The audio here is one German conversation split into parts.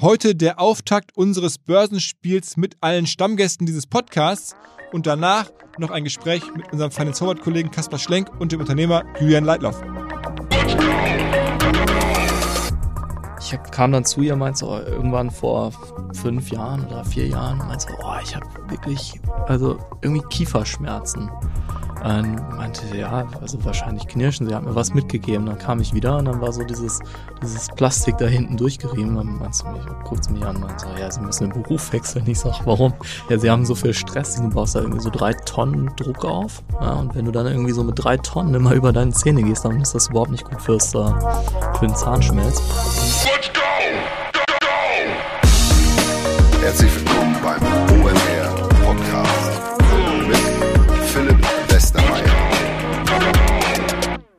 Heute der Auftakt unseres Börsenspiels mit allen Stammgästen dieses Podcasts und danach noch ein Gespräch mit unserem Finance Forward Kollegen Kaspar Schlenk und dem Unternehmer Julian Leitloff. Ich kam dann zu ihr, meinte so, irgendwann vor fünf Jahren oder vier Jahren, meinte so, oh, ich habe wirklich, also irgendwie Kieferschmerzen. Und meinte, ja, also wahrscheinlich knirschen, sie hat mir was mitgegeben. Dann kam ich wieder und dann war so dieses, dieses Plastik da hinten durchgerieben. Dann meinte mich, guckt mich an und so, ja, sie müssen den Beruf wechseln. Ich sag, warum? Ja, sie haben so viel Stress, du baust da irgendwie so drei Tonnen Druck auf. Ja, und wenn du dann irgendwie so mit drei Tonnen immer über deine Zähne gehst, dann ist das überhaupt nicht gut fürs, äh, für den Zahnschmelz.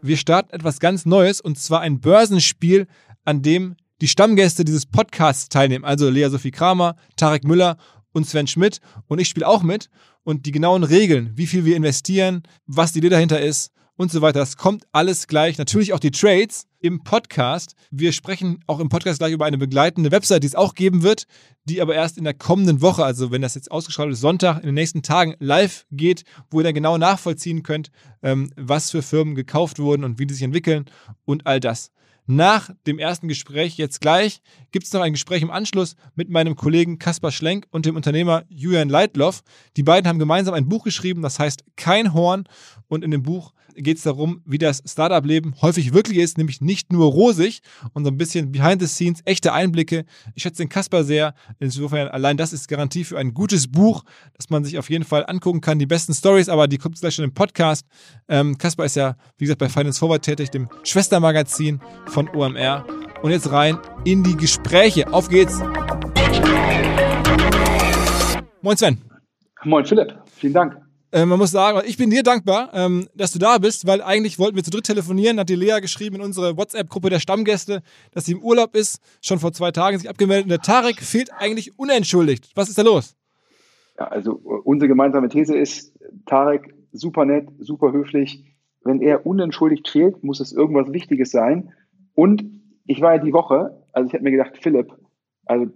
Wir starten etwas ganz Neues und zwar ein Börsenspiel, an dem die Stammgäste dieses Podcasts teilnehmen. Also Lea Sophie Kramer, Tarek Müller und Sven Schmidt. Und ich spiele auch mit. Und die genauen Regeln, wie viel wir investieren, was die Idee dahinter ist und so weiter, das kommt alles gleich. Natürlich auch die Trades im Podcast. Wir sprechen auch im Podcast gleich über eine begleitende Website, die es auch geben wird, die aber erst in der kommenden Woche, also wenn das jetzt ausgeschrieben ist, Sonntag, in den nächsten Tagen live geht, wo ihr dann genau nachvollziehen könnt, ähm, was für Firmen gekauft wurden und wie die sich entwickeln und all das. Nach dem ersten Gespräch jetzt gleich gibt es noch ein Gespräch im Anschluss mit meinem Kollegen Kaspar Schlenk und dem Unternehmer Julian Leitloff. Die beiden haben gemeinsam ein Buch geschrieben, das heißt Kein Horn. Und in dem Buch geht es darum, wie das Startup-Leben häufig wirklich ist, nämlich nicht nur rosig und so ein bisschen behind the scenes, echte Einblicke. Ich schätze den Kasper sehr. Insofern, allein das ist Garantie für ein gutes Buch, das man sich auf jeden Fall angucken kann. Die besten Stories, aber die kommt gleich schon im Podcast. Ähm, Kasper ist ja, wie gesagt, bei Finance Forward tätig, dem Schwestermagazin von OMR. Und jetzt rein in die Gespräche. Auf geht's! Moin Sven. Moin Philipp, vielen Dank. Äh, man muss sagen, ich bin dir dankbar, ähm, dass du da bist, weil eigentlich wollten wir zu dritt telefonieren, hat die Lea geschrieben in unsere WhatsApp-Gruppe der Stammgäste, dass sie im Urlaub ist, schon vor zwei Tagen sich abgemeldet und der Tarek fehlt eigentlich unentschuldigt. Was ist da los? Ja, also äh, unsere gemeinsame These ist, Tarek, super nett, super höflich. Wenn er unentschuldigt fehlt, muss es irgendwas Wichtiges sein. Und ich war ja die Woche, also ich habe mir gedacht, Philipp, also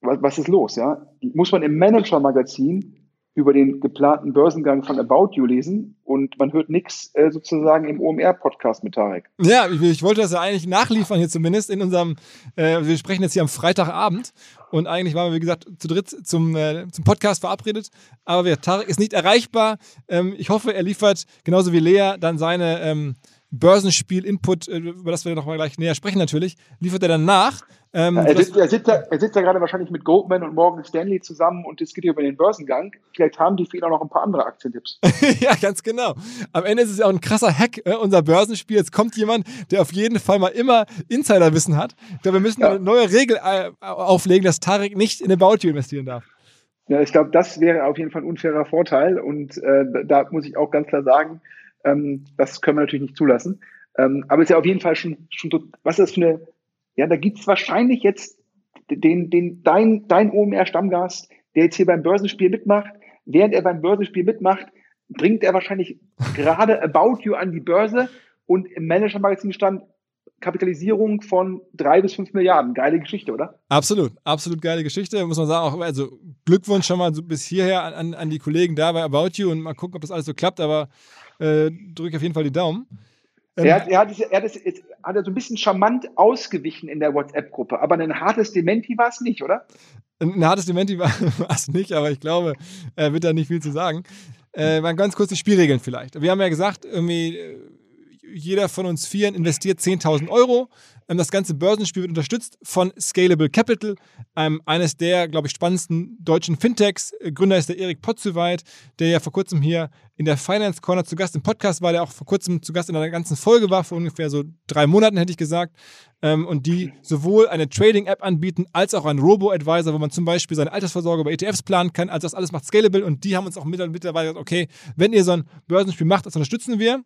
was, was ist los, ja? Muss man im Manager-Magazin über den geplanten Börsengang von About You lesen und man hört nichts äh, sozusagen im OMR-Podcast mit Tarek. Ja, ich, ich, wollte das ja eigentlich nachliefern hier zumindest in unserem, äh, wir sprechen jetzt hier am Freitagabend und eigentlich waren wir, wie gesagt, zu dritt zum, äh, zum Podcast verabredet, aber wer, Tarek ist nicht erreichbar. Ähm, ich hoffe, er liefert genauso wie Lea dann seine ähm, Börsenspiel-Input, äh, über das wir noch mal gleich näher sprechen natürlich, liefert er dann nach. Ähm, er, sitzt, er, sitzt da, er sitzt da gerade wahrscheinlich mit Goldman und Morgan Stanley zusammen und diskutiert über den Börsengang. Vielleicht haben die Fehler noch ein paar andere Aktientipps. ja, ganz genau. Am Ende ist es ja auch ein krasser Hack, äh, unser Börsenspiel. Jetzt kommt jemand, der auf jeden Fall mal immer Insiderwissen hat. Ich glaube, wir müssen ja. eine neue Regel äh, auflegen, dass Tarek nicht in About You investieren darf. Ja, ich glaube, das wäre auf jeden Fall ein unfairer Vorteil. Und äh, da muss ich auch ganz klar sagen, ähm, das können wir natürlich nicht zulassen. Ähm, aber es ist ja auf jeden Fall schon, schon was ist das für eine, ja, da gibt's wahrscheinlich jetzt den, den, dein, dein OMR-Stammgast, der jetzt hier beim Börsenspiel mitmacht. Während er beim Börsenspiel mitmacht, bringt er wahrscheinlich gerade About You an die Börse und im Manager-Magazin stand Kapitalisierung von drei bis fünf Milliarden. Geile Geschichte, oder? Absolut, absolut geile Geschichte. Muss man sagen, auch, also Glückwunsch schon mal so bis hierher an, an die Kollegen da bei About You und mal gucken, ob das alles so klappt, aber äh, drücke auf jeden Fall die Daumen. Ähm, er, hat, er, hat, er, hat, es, hat er so ein bisschen charmant ausgewichen in der WhatsApp-Gruppe, aber ein hartes Dementi war es nicht, oder? Ein hartes Dementi war es nicht, aber ich glaube, er wird da nicht viel zu sagen. Äh, mal ganz kurz die Spielregeln vielleicht. Wir haben ja gesagt, irgendwie äh, jeder von uns Vieren investiert 10.000 Euro. Ähm, das ganze Börsenspiel wird unterstützt von Scalable Capital, einem, eines der, glaube ich, spannendsten deutschen Fintechs. Äh, Gründer ist der Erik Potzeweit, der ja vor kurzem hier in der Finance Corner zu Gast im Podcast war, der auch vor kurzem zu Gast in einer ganzen Folge war, vor ungefähr so drei Monaten, hätte ich gesagt. Ähm, und die sowohl eine Trading-App anbieten, als auch einen Robo-Advisor, wo man zum Beispiel seine Altersvorsorge bei ETFs planen kann. Also das alles macht Scalable und die haben uns auch mittlerweile gesagt, okay, wenn ihr so ein Börsenspiel macht, das unterstützen wir.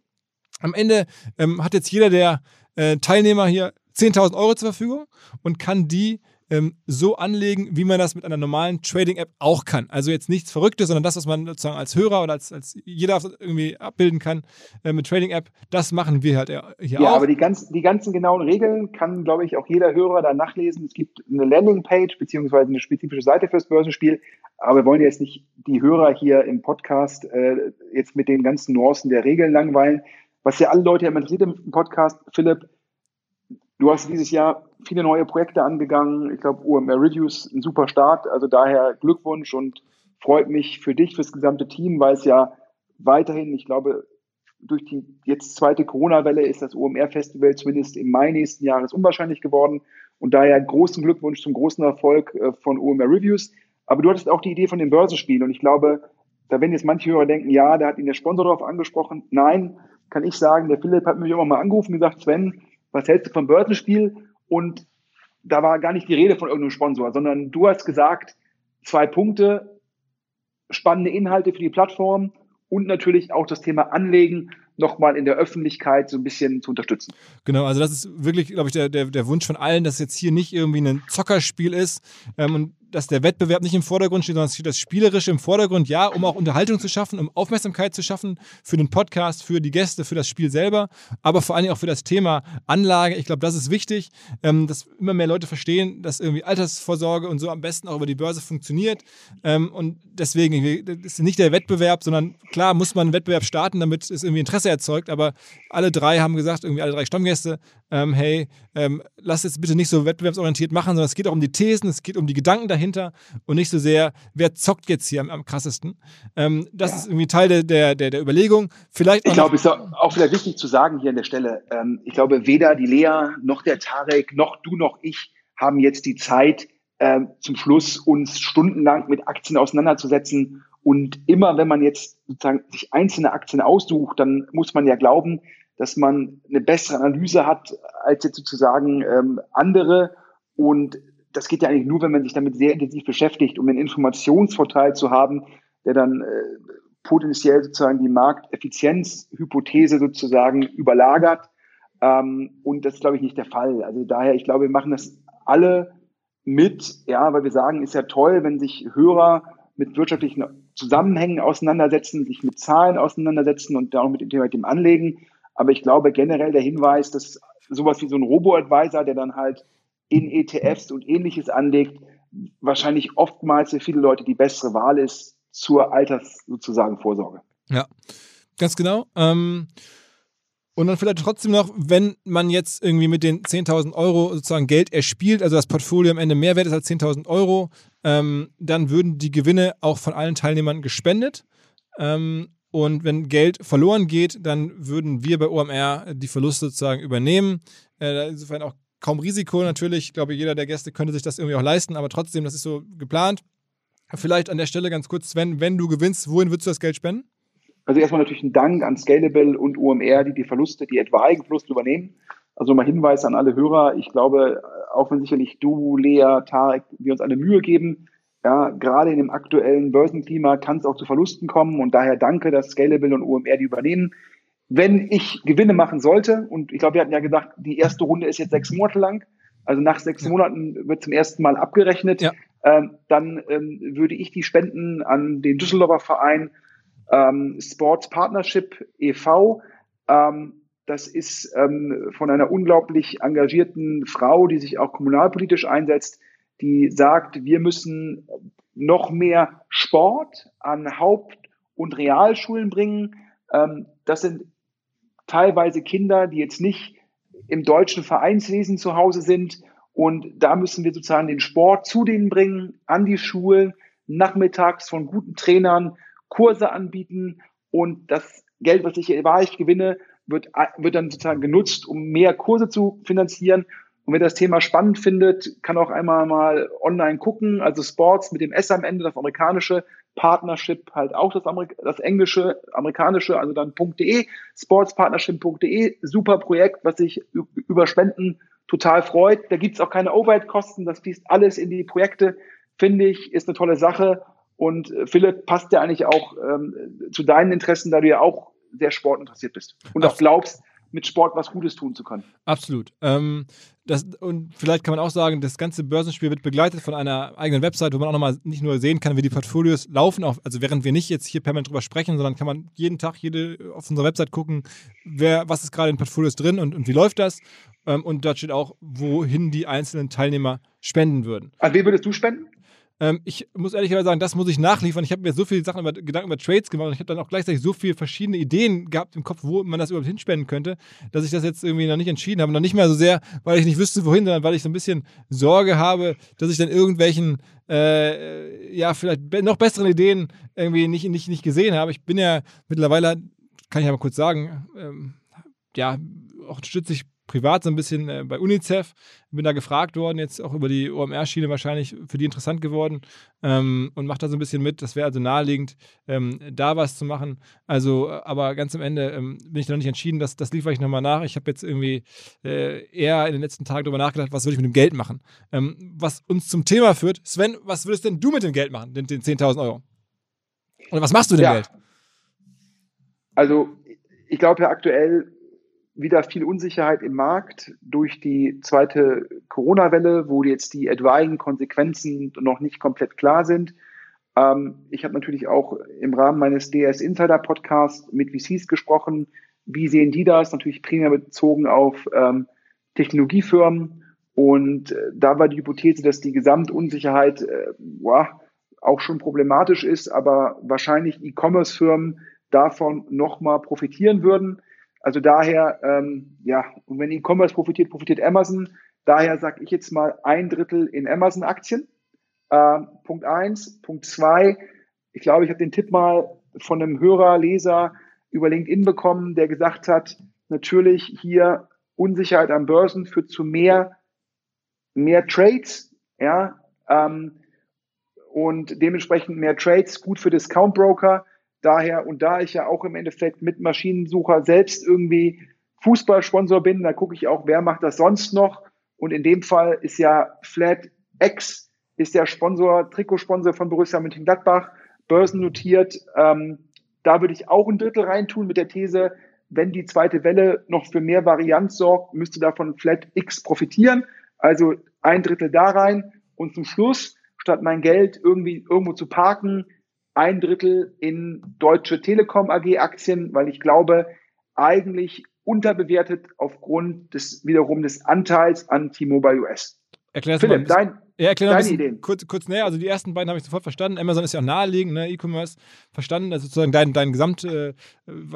Am Ende ähm, hat jetzt jeder der äh, Teilnehmer hier 10.000 Euro zur Verfügung und kann die ähm, so anlegen, wie man das mit einer normalen Trading-App auch kann. Also jetzt nichts Verrücktes, sondern das, was man sozusagen als Hörer oder als, als jeder irgendwie abbilden kann äh, mit Trading-App, das machen wir halt hier ja, auch. Ja, aber die, ganz, die ganzen genauen Regeln kann, glaube ich, auch jeder Hörer da nachlesen. Es gibt eine Landingpage beziehungsweise eine spezifische Seite fürs Börsenspiel. Aber wir wollen jetzt nicht die Hörer hier im Podcast äh, jetzt mit den ganzen Nuancen der Regeln langweilen. Was ja alle Leute interessiert im Podcast, Philipp, du hast dieses Jahr viele neue Projekte angegangen. Ich glaube, OMR Reviews ein super Start. Also daher Glückwunsch und freut mich für dich, fürs gesamte Team, weil es ja weiterhin, ich glaube, durch die jetzt zweite Corona-Welle ist das OMR-Festival zumindest im Mai nächsten Jahres unwahrscheinlich geworden. Und daher großen Glückwunsch zum großen Erfolg äh, von OMR Reviews. Aber du hattest auch die Idee von dem Börsenspiel. Und ich glaube, da werden jetzt manche Hörer denken, ja, da hat ihn der Sponsor darauf angesprochen. Nein, kann ich sagen, der Philipp hat mich immer mal angerufen und gesagt, Sven, was hältst du vom Börsenspiel? Und da war gar nicht die Rede von irgendeinem Sponsor, sondern du hast gesagt, zwei Punkte, spannende Inhalte für die Plattform und natürlich auch das Thema Anlegen nochmal in der Öffentlichkeit so ein bisschen zu unterstützen. Genau, also das ist wirklich, glaube ich, der, der, der Wunsch von allen, dass jetzt hier nicht irgendwie ein Zockerspiel ist ähm, und dass der Wettbewerb nicht im Vordergrund steht, sondern es steht das Spielerische im Vordergrund, ja, um auch Unterhaltung zu schaffen, um Aufmerksamkeit zu schaffen für den Podcast, für die Gäste, für das Spiel selber, aber vor allen Dingen auch für das Thema Anlage. Ich glaube, das ist wichtig, ähm, dass immer mehr Leute verstehen, dass irgendwie Altersvorsorge und so am besten auch über die Börse funktioniert. Ähm, und deswegen ist nicht der Wettbewerb, sondern klar muss man einen Wettbewerb starten, damit es irgendwie Interesse erzeugt, aber alle drei haben gesagt, irgendwie alle drei Stammgäste, ähm, hey, ähm, lass jetzt bitte nicht so wettbewerbsorientiert machen, sondern es geht auch um die Thesen, es geht um die Gedanken dahinter und nicht so sehr, wer zockt jetzt hier am, am krassesten. Ähm, das ja. ist irgendwie Teil der, der, der Überlegung. Vielleicht ich glaube, es ist auch wieder wichtig zu sagen hier an der Stelle, ähm, ich glaube, weder die Lea, noch der Tarek, noch du, noch ich haben jetzt die Zeit, ähm, zum Schluss uns stundenlang mit Aktien auseinanderzusetzen. Und immer, wenn man jetzt sozusagen sich einzelne Aktien aussucht, dann muss man ja glauben, dass man eine bessere Analyse hat als jetzt sozusagen ähm, andere. Und das geht ja eigentlich nur, wenn man sich damit sehr intensiv beschäftigt, um einen Informationsvorteil zu haben, der dann äh, potenziell sozusagen die Markteffizienzhypothese sozusagen überlagert. Ähm, und das ist, glaube ich, nicht der Fall. Also daher, ich glaube, wir machen das alle mit, ja, weil wir sagen, ist ja toll, wenn sich Hörer mit wirtschaftlichen Zusammenhängen auseinandersetzen, sich mit Zahlen auseinandersetzen und auch mit dem Anlegen. Aber ich glaube generell der Hinweis, dass sowas wie so ein Robo-Advisor, der dann halt in ETFs und ähnliches anlegt, wahrscheinlich oftmals für viele Leute die bessere Wahl ist zur Alters sozusagen Vorsorge. Ja, ganz genau. Ähm, und dann vielleicht trotzdem noch, wenn man jetzt irgendwie mit den 10.000 Euro sozusagen Geld erspielt, also das Portfolio am Ende mehr wert ist als 10.000 Euro, ähm, dann würden die Gewinne auch von allen Teilnehmern gespendet. Ähm, und wenn Geld verloren geht, dann würden wir bei OMR die Verluste sozusagen übernehmen. Äh, insofern auch kaum Risiko natürlich. Ich glaube, jeder der Gäste könnte sich das irgendwie auch leisten, aber trotzdem, das ist so geplant. Vielleicht an der Stelle ganz kurz, Sven, wenn du gewinnst, wohin würdest du das Geld spenden? Also erstmal natürlich ein Dank an Scalable und OMR, die die Verluste, die etwaigen Verluste übernehmen. Also mal Hinweis an alle Hörer. Ich glaube, auch wenn sicherlich du, Lea, Tarek, wir uns eine Mühe geben, ja, gerade in dem aktuellen Börsenklima kann es auch zu Verlusten kommen und daher danke, dass Scalable und OMR die übernehmen. Wenn ich Gewinne machen sollte, und ich glaube, wir hatten ja gesagt, die erste Runde ist jetzt sechs Monate lang, also nach sechs ja. Monaten wird zum ersten Mal abgerechnet, ja. ähm, dann ähm, würde ich die spenden an den Düsseldorfer Verein ähm, Sports Partnership e.V. Ähm, das ist ähm, von einer unglaublich engagierten Frau, die sich auch kommunalpolitisch einsetzt, die sagt, wir müssen noch mehr Sport an Haupt- und Realschulen bringen. Ähm, das sind teilweise Kinder, die jetzt nicht im deutschen Vereinswesen zu Hause sind. Und da müssen wir sozusagen den Sport zu denen bringen, an die Schulen, nachmittags von guten Trainern, Kurse anbieten und das Geld, was ich wahrlich gewinne, wird, wird dann sozusagen genutzt, um mehr Kurse zu finanzieren. Und wer das Thema spannend findet, kann auch einmal mal online gucken. Also Sports mit dem S am Ende, das amerikanische Partnership, halt auch das, Amerik das englische, amerikanische, also dann .de, sportspartnership.de, super Projekt, was sich über Spenden total freut. Da gibt's auch keine Overhead-Kosten, das fließt alles in die Projekte, finde ich, ist eine tolle Sache. Und äh, Philipp passt ja eigentlich auch ähm, zu deinen Interessen, da du ja auch sehr sportinteressiert bist und auch glaubst, mit Sport was Gutes tun zu können. Absolut. Ähm, das, und vielleicht kann man auch sagen, das ganze Börsenspiel wird begleitet von einer eigenen Website, wo man auch nochmal nicht nur sehen kann, wie die Portfolios laufen, auch, also während wir nicht jetzt hier permanent drüber sprechen, sondern kann man jeden Tag jede auf unserer Website gucken, wer, was ist gerade in Portfolios drin und, und wie läuft das. Ähm, und dort steht auch, wohin die einzelnen Teilnehmer spenden würden. An wen würdest du spenden? Ähm, ich muss ehrlich sagen, das muss ich nachliefern. Ich habe mir so viele Sachen über, Gedanken über Trades gemacht und ich habe dann auch gleichzeitig so viele verschiedene Ideen gehabt im Kopf, wo man das überhaupt hinspenden könnte, dass ich das jetzt irgendwie noch nicht entschieden habe. Noch nicht mehr so sehr, weil ich nicht wüsste, wohin, sondern weil ich so ein bisschen Sorge habe, dass ich dann irgendwelchen, äh, ja, vielleicht noch besseren Ideen irgendwie nicht, nicht, nicht gesehen habe. Ich bin ja mittlerweile, kann ich aber kurz sagen, ähm, ja, auch stütze ich privat so ein bisschen äh, bei UNICEF. Bin da gefragt worden, jetzt auch über die OMR-Schiene wahrscheinlich für die interessant geworden ähm, und mache da so ein bisschen mit. Das wäre also naheliegend, ähm, da was zu machen. Also, aber ganz am Ende ähm, bin ich noch nicht entschieden. Das, das liefere ich nochmal nach. Ich habe jetzt irgendwie äh, eher in den letzten Tagen darüber nachgedacht, was würde ich mit dem Geld machen. Ähm, was uns zum Thema führt. Sven, was würdest denn du mit dem Geld machen, den, den 10.000 Euro? Oder was machst du mit dem ja. Geld? Also, ich glaube ja aktuell wieder viel Unsicherheit im Markt durch die zweite Corona-Welle, wo jetzt die etwaigen Konsequenzen noch nicht komplett klar sind. Ähm, ich habe natürlich auch im Rahmen meines DS Insider Podcasts mit VCs gesprochen. Wie sehen die das? Natürlich primär bezogen auf ähm, Technologiefirmen. Und äh, da war die Hypothese, dass die Gesamtunsicherheit äh, boah, auch schon problematisch ist, aber wahrscheinlich E-Commerce-Firmen davon nochmal profitieren würden. Also daher, ähm, ja, und wenn E-Commerce profitiert, profitiert Amazon. Daher sage ich jetzt mal ein Drittel in Amazon-Aktien. Äh, Punkt eins. Punkt zwei, ich glaube, ich habe den Tipp mal von einem Hörer, Leser über LinkedIn bekommen, der gesagt hat, natürlich hier Unsicherheit am Börsen führt zu mehr, mehr Trades, ja, ähm, und dementsprechend mehr Trades, gut für Discount Broker. Daher, und da ich ja auch im Endeffekt mit Maschinensucher selbst irgendwie Fußballsponsor bin, da gucke ich auch, wer macht das sonst noch. Und in dem Fall ist ja FlatX, ist der Sponsor, Trikotsponsor von Borussia Mönchengladbach, börsennotiert. Ähm, da würde ich auch ein Drittel reintun mit der These, wenn die zweite Welle noch für mehr Varianz sorgt, müsste davon FlatX profitieren. Also ein Drittel da rein und zum Schluss, statt mein Geld irgendwie irgendwo zu parken, ein Drittel in Deutsche Telekom AG Aktien, weil ich glaube, eigentlich unterbewertet aufgrund des wiederum des Anteils an T-Mobile US. Erklär's Philipp, mal dein, ja, erklär Deine Ideen. Kurz, kurz näher, also die ersten beiden habe ich sofort verstanden. Amazon ist ja auch naheliegend, ne? E-Commerce verstanden. Also sozusagen dein, dein Gesamt äh,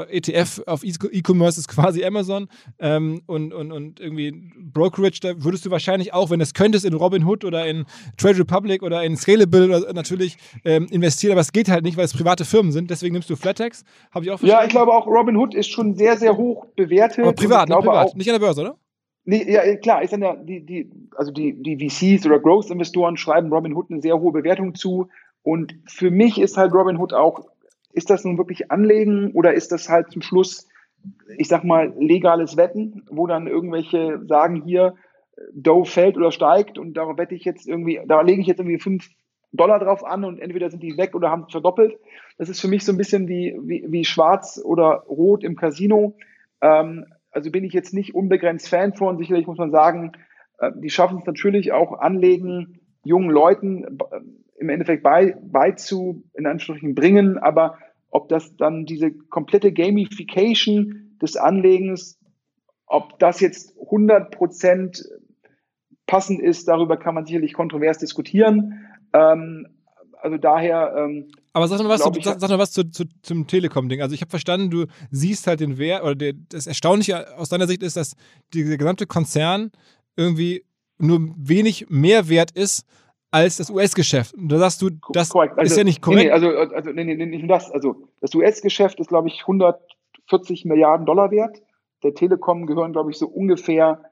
ETF auf E-Commerce ist quasi Amazon. Ähm, und, und, und irgendwie Brokerage, da würdest du wahrscheinlich auch, wenn du es könntest, in Robinhood oder in Trade Republic oder in Scalable oder natürlich ähm, investieren, aber es geht halt nicht, weil es private Firmen sind. Deswegen nimmst du Flatex. Habe ich auch verstanden. Ja, ich glaube auch Robinhood ist schon sehr, sehr hoch bewertet. Aber privat, ne? privat. Nicht an der Börse, oder? Nee, ja, klar, ich sage ja, die, die, also die, die VCs oder Growth-Investoren schreiben Robinhood eine sehr hohe Bewertung zu. Und für mich ist halt Robinhood auch, ist das nun wirklich Anlegen oder ist das halt zum Schluss, ich sag mal, legales Wetten, wo dann irgendwelche sagen hier, Dow fällt oder steigt und darauf wette ich jetzt irgendwie, da lege ich jetzt irgendwie fünf Dollar drauf an und entweder sind die weg oder haben verdoppelt. Das ist für mich so ein bisschen wie, wie, wie schwarz oder rot im Casino. Ähm, also bin ich jetzt nicht unbegrenzt Fan von. Sicherlich muss man sagen, äh, die schaffen es natürlich auch anlegen, jungen Leuten äh, im Endeffekt bei, beizu, in Anführungsstrichen bringen, aber ob das dann diese komplette Gamification des Anlegens, ob das jetzt 100 Prozent passend ist, darüber kann man sicherlich kontrovers diskutieren. Ähm, also daher. Ähm, aber sag mal was, zu, sag, sag mal was zu, zu, zum Telekom-Ding. Also ich habe verstanden, du siehst halt den Wert, oder der, das Erstaunliche aus deiner Sicht ist, dass dieser gesamte Konzern irgendwie nur wenig mehr wert ist als das US-Geschäft. Und da sagst du, das also, ist ja nicht korrekt. Nee, also, also nee, nee, nicht das. Also das US-Geschäft ist, glaube ich, 140 Milliarden Dollar wert. Der Telekom gehören, glaube ich, so ungefähr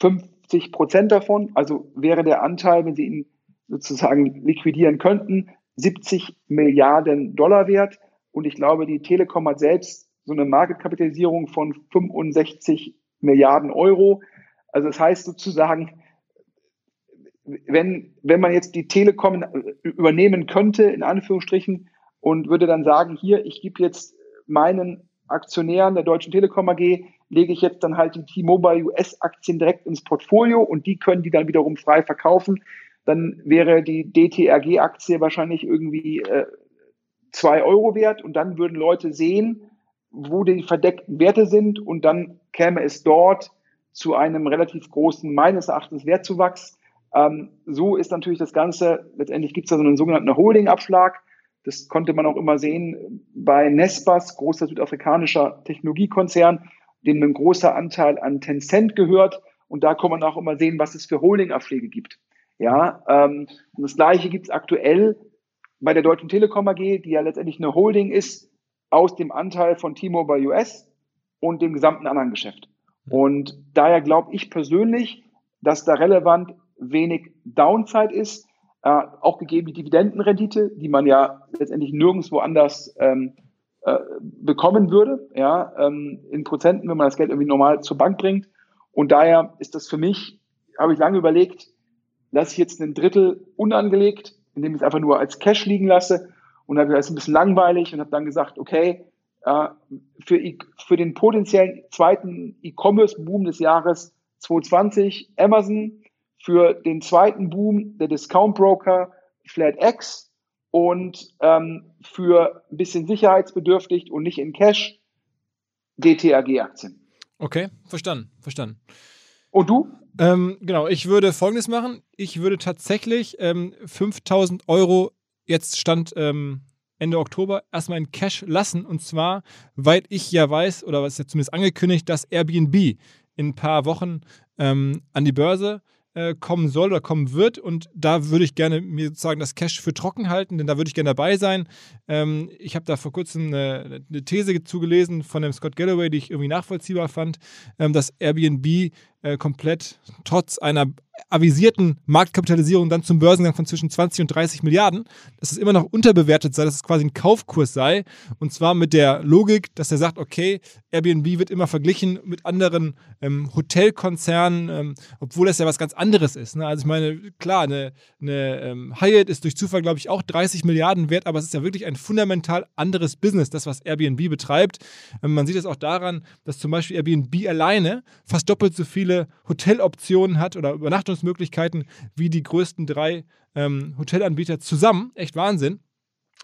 50 Prozent davon. Also wäre der Anteil, wenn sie ihn sozusagen liquidieren könnten, 70 Milliarden Dollar wert. Und ich glaube, die Telekom hat selbst so eine Marketkapitalisierung von 65 Milliarden Euro. Also das heißt sozusagen, wenn, wenn man jetzt die Telekom übernehmen könnte, in Anführungsstrichen, und würde dann sagen, hier, ich gebe jetzt meinen Aktionären der Deutschen Telekom AG, lege ich jetzt dann halt die T-Mobile US-Aktien direkt ins Portfolio und die können die dann wiederum frei verkaufen. Dann wäre die DTRG-Aktie wahrscheinlich irgendwie äh, zwei Euro wert und dann würden Leute sehen, wo die verdeckten Werte sind und dann käme es dort zu einem relativ großen, meines Erachtens, Wertzuwachs. Ähm, so ist natürlich das Ganze, letztendlich gibt es da so einen sogenannten Holding-Abschlag. Das konnte man auch immer sehen bei Nespas, großer südafrikanischer Technologiekonzern, dem ein großer Anteil an Tencent gehört. Und da kann man auch immer sehen, was es für Holding-Abschläge gibt. Ja, ähm, das Gleiche gibt es aktuell bei der Deutschen Telekom AG, die ja letztendlich eine Holding ist aus dem Anteil von T-Mobile US und dem gesamten anderen Geschäft. Und daher glaube ich persönlich, dass da relevant wenig Downside ist, äh, auch gegeben die Dividendenrendite, die man ja letztendlich nirgendwo anders ähm, äh, bekommen würde, ja, ähm, in Prozenten, wenn man das Geld irgendwie normal zur Bank bringt. Und daher ist das für mich, habe ich lange überlegt, lasse ich jetzt ein Drittel unangelegt, indem ich es einfach nur als Cash liegen lasse und habe das ist ein bisschen langweilig und habe dann gesagt, okay, äh, für, für den potenziellen zweiten E-Commerce-Boom des Jahres 2020 Amazon, für den zweiten Boom der Discount Broker FlatX und ähm, für ein bisschen sicherheitsbedürftig und nicht in Cash DTAG-Aktien. Okay, verstanden, verstanden. Und du? Ähm, genau, ich würde folgendes machen. Ich würde tatsächlich ähm, 5000 Euro, jetzt stand ähm, Ende Oktober, erstmal in Cash lassen. Und zwar, weil ich ja weiß, oder was ist ja zumindest angekündigt, dass Airbnb in ein paar Wochen ähm, an die Börse äh, kommen soll oder kommen wird. Und da würde ich gerne mir sozusagen das Cash für trocken halten, denn da würde ich gerne dabei sein. Ähm, ich habe da vor kurzem eine, eine, These zugelesen von dem Scott Galloway, die ich irgendwie nachvollziehbar fand, ähm, dass Airbnb äh, komplett trotz einer avisierten Marktkapitalisierung dann zum Börsengang von zwischen 20 und 30 Milliarden, dass es immer noch unterbewertet sei, dass es quasi ein Kaufkurs sei. Und zwar mit der Logik, dass er sagt, okay, Airbnb wird immer verglichen mit anderen ähm, Hotelkonzernen, ähm, obwohl das ja was ganz anderes ist. Ne? Also ich meine, klar, eine, eine ähm, Hyatt ist durch Zufall, glaube ich, auch 30 Milliarden wert, aber es ist ja wirklich ein fundamental anderes Business, das, was Airbnb betreibt. Ähm, man sieht es auch daran, dass zum Beispiel Airbnb alleine fast doppelt so viele Hoteloptionen hat oder Übernachtungsmöglichkeiten wie die größten drei ähm, Hotelanbieter zusammen. Echt Wahnsinn.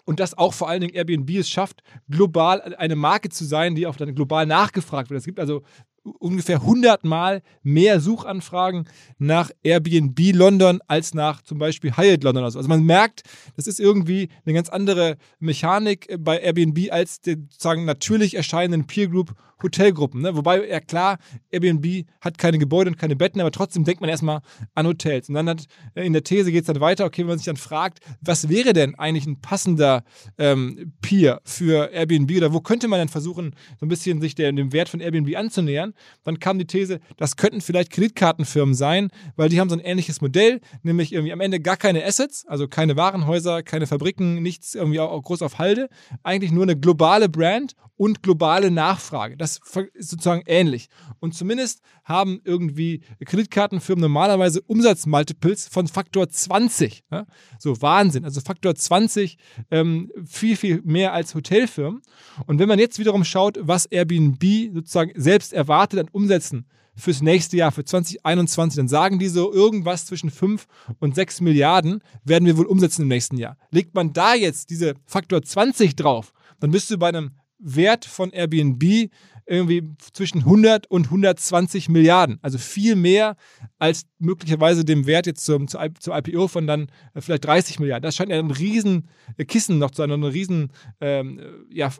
Und dass auch vor allen Dingen Airbnb es schafft, global eine Marke zu sein, die auch dann global nachgefragt wird. Es gibt also ungefähr 100 Mal mehr Suchanfragen nach Airbnb London als nach zum Beispiel Hyatt London. Also man merkt, das ist irgendwie eine ganz andere Mechanik bei Airbnb als den sozusagen natürlich erscheinenden Peer Group Hotelgruppen. Ne? Wobei, ja klar, Airbnb hat keine Gebäude und keine Betten, aber trotzdem denkt man erstmal an Hotels. Und dann hat äh, in der These geht es dann weiter, okay, wenn man sich dann fragt, was wäre denn eigentlich ein passender ähm, Peer für Airbnb oder wo könnte man dann versuchen, so ein bisschen sich der, dem Wert von Airbnb anzunähern, dann kam die These, das könnten vielleicht Kreditkartenfirmen sein, weil die haben so ein ähnliches Modell, nämlich irgendwie am Ende gar keine Assets, also keine Warenhäuser, keine Fabriken, nichts irgendwie auch groß auf Halde, eigentlich nur eine globale Brand und globale Nachfrage. Das ist sozusagen ähnlich. Und zumindest haben irgendwie Kreditkartenfirmen normalerweise Umsatzmultiples von Faktor 20. Ja? So Wahnsinn. Also Faktor 20 ähm, viel, viel mehr als Hotelfirmen. Und wenn man jetzt wiederum schaut, was Airbnb sozusagen selbst erwartet an Umsätzen fürs nächste Jahr, für 2021, dann sagen die so irgendwas zwischen 5 und 6 Milliarden werden wir wohl umsetzen im nächsten Jahr. Legt man da jetzt diese Faktor 20 drauf, dann bist du bei einem Wert von Airbnb irgendwie zwischen 100 und 120 Milliarden. Also viel mehr als möglicherweise dem Wert jetzt zum, zur, IPO von dann äh, vielleicht 30 Milliarden. Das scheint ja ein riesen äh, noch zu sein, eine riesen ähm, ja,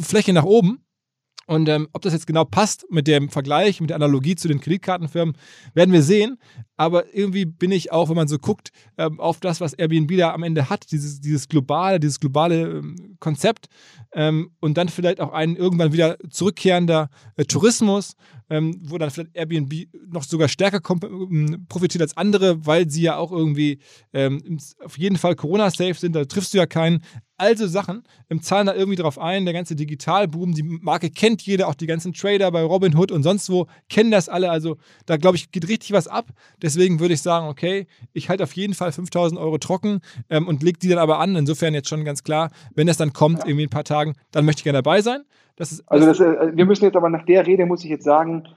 Fläche nach oben. Und ähm, ob das jetzt genau passt mit dem Vergleich, mit der Analogie zu den Kreditkartenfirmen, werden wir sehen. Aber irgendwie bin ich auch, wenn man so guckt, ähm, auf das, was Airbnb da am Ende hat, dieses, dieses globale, dieses globale ähm, Konzept ähm, und dann vielleicht auch ein irgendwann wieder zurückkehrender äh, Tourismus, ähm, wo dann vielleicht Airbnb noch sogar stärker ähm, profitiert als andere, weil sie ja auch irgendwie auf jeden Fall Corona-safe sind, da triffst du ja keinen. Also Sachen, im zahlen da irgendwie drauf ein, der ganze Digitalboom, die Marke kennt jeder, auch die ganzen Trader bei Robinhood und sonst wo, kennen das alle. Also da glaube ich, geht richtig was ab. Deswegen würde ich sagen, okay, ich halte auf jeden Fall 5000 Euro trocken ähm, und lege die dann aber an. Insofern jetzt schon ganz klar, wenn das dann kommt, irgendwie in ein paar Tagen, dann möchte ich gerne dabei sein. Das ist, also das, äh, wir müssen jetzt aber nach der Rede, muss ich jetzt sagen,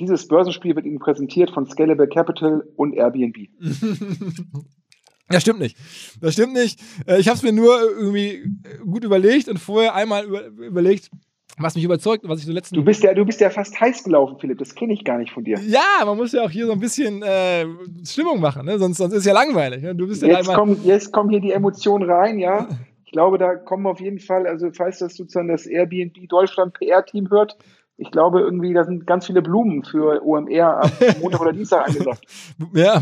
dieses Börsenspiel wird Ihnen präsentiert von Scalable Capital und Airbnb. Das stimmt nicht. Das stimmt nicht. Äh, ich habe es mir nur irgendwie gut überlegt und vorher einmal über, überlegt, was mich überzeugt, was ich so letzten. Du bist ja, du bist ja fast heiß gelaufen, Philipp. Das kenne ich gar nicht von dir. Ja, man muss ja auch hier so ein bisschen äh, Stimmung machen, ne? sonst, sonst ist ja langweilig. Ne? Du bist ja jetzt, kommen, jetzt kommen hier die Emotionen rein, ja. Ich glaube, da kommen auf jeden Fall, also falls das sozusagen das Airbnb Deutschland PR-Team hört, ich glaube irgendwie, da sind ganz viele Blumen für OMR am Montag oder Dienstag angesagt. Ja,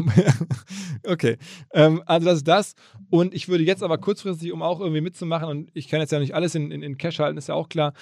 okay. Ähm, also das ist das. Und ich würde jetzt aber kurzfristig, um auch irgendwie mitzumachen, und ich kann jetzt ja nicht alles in, in, in Cash halten, ist ja auch klar.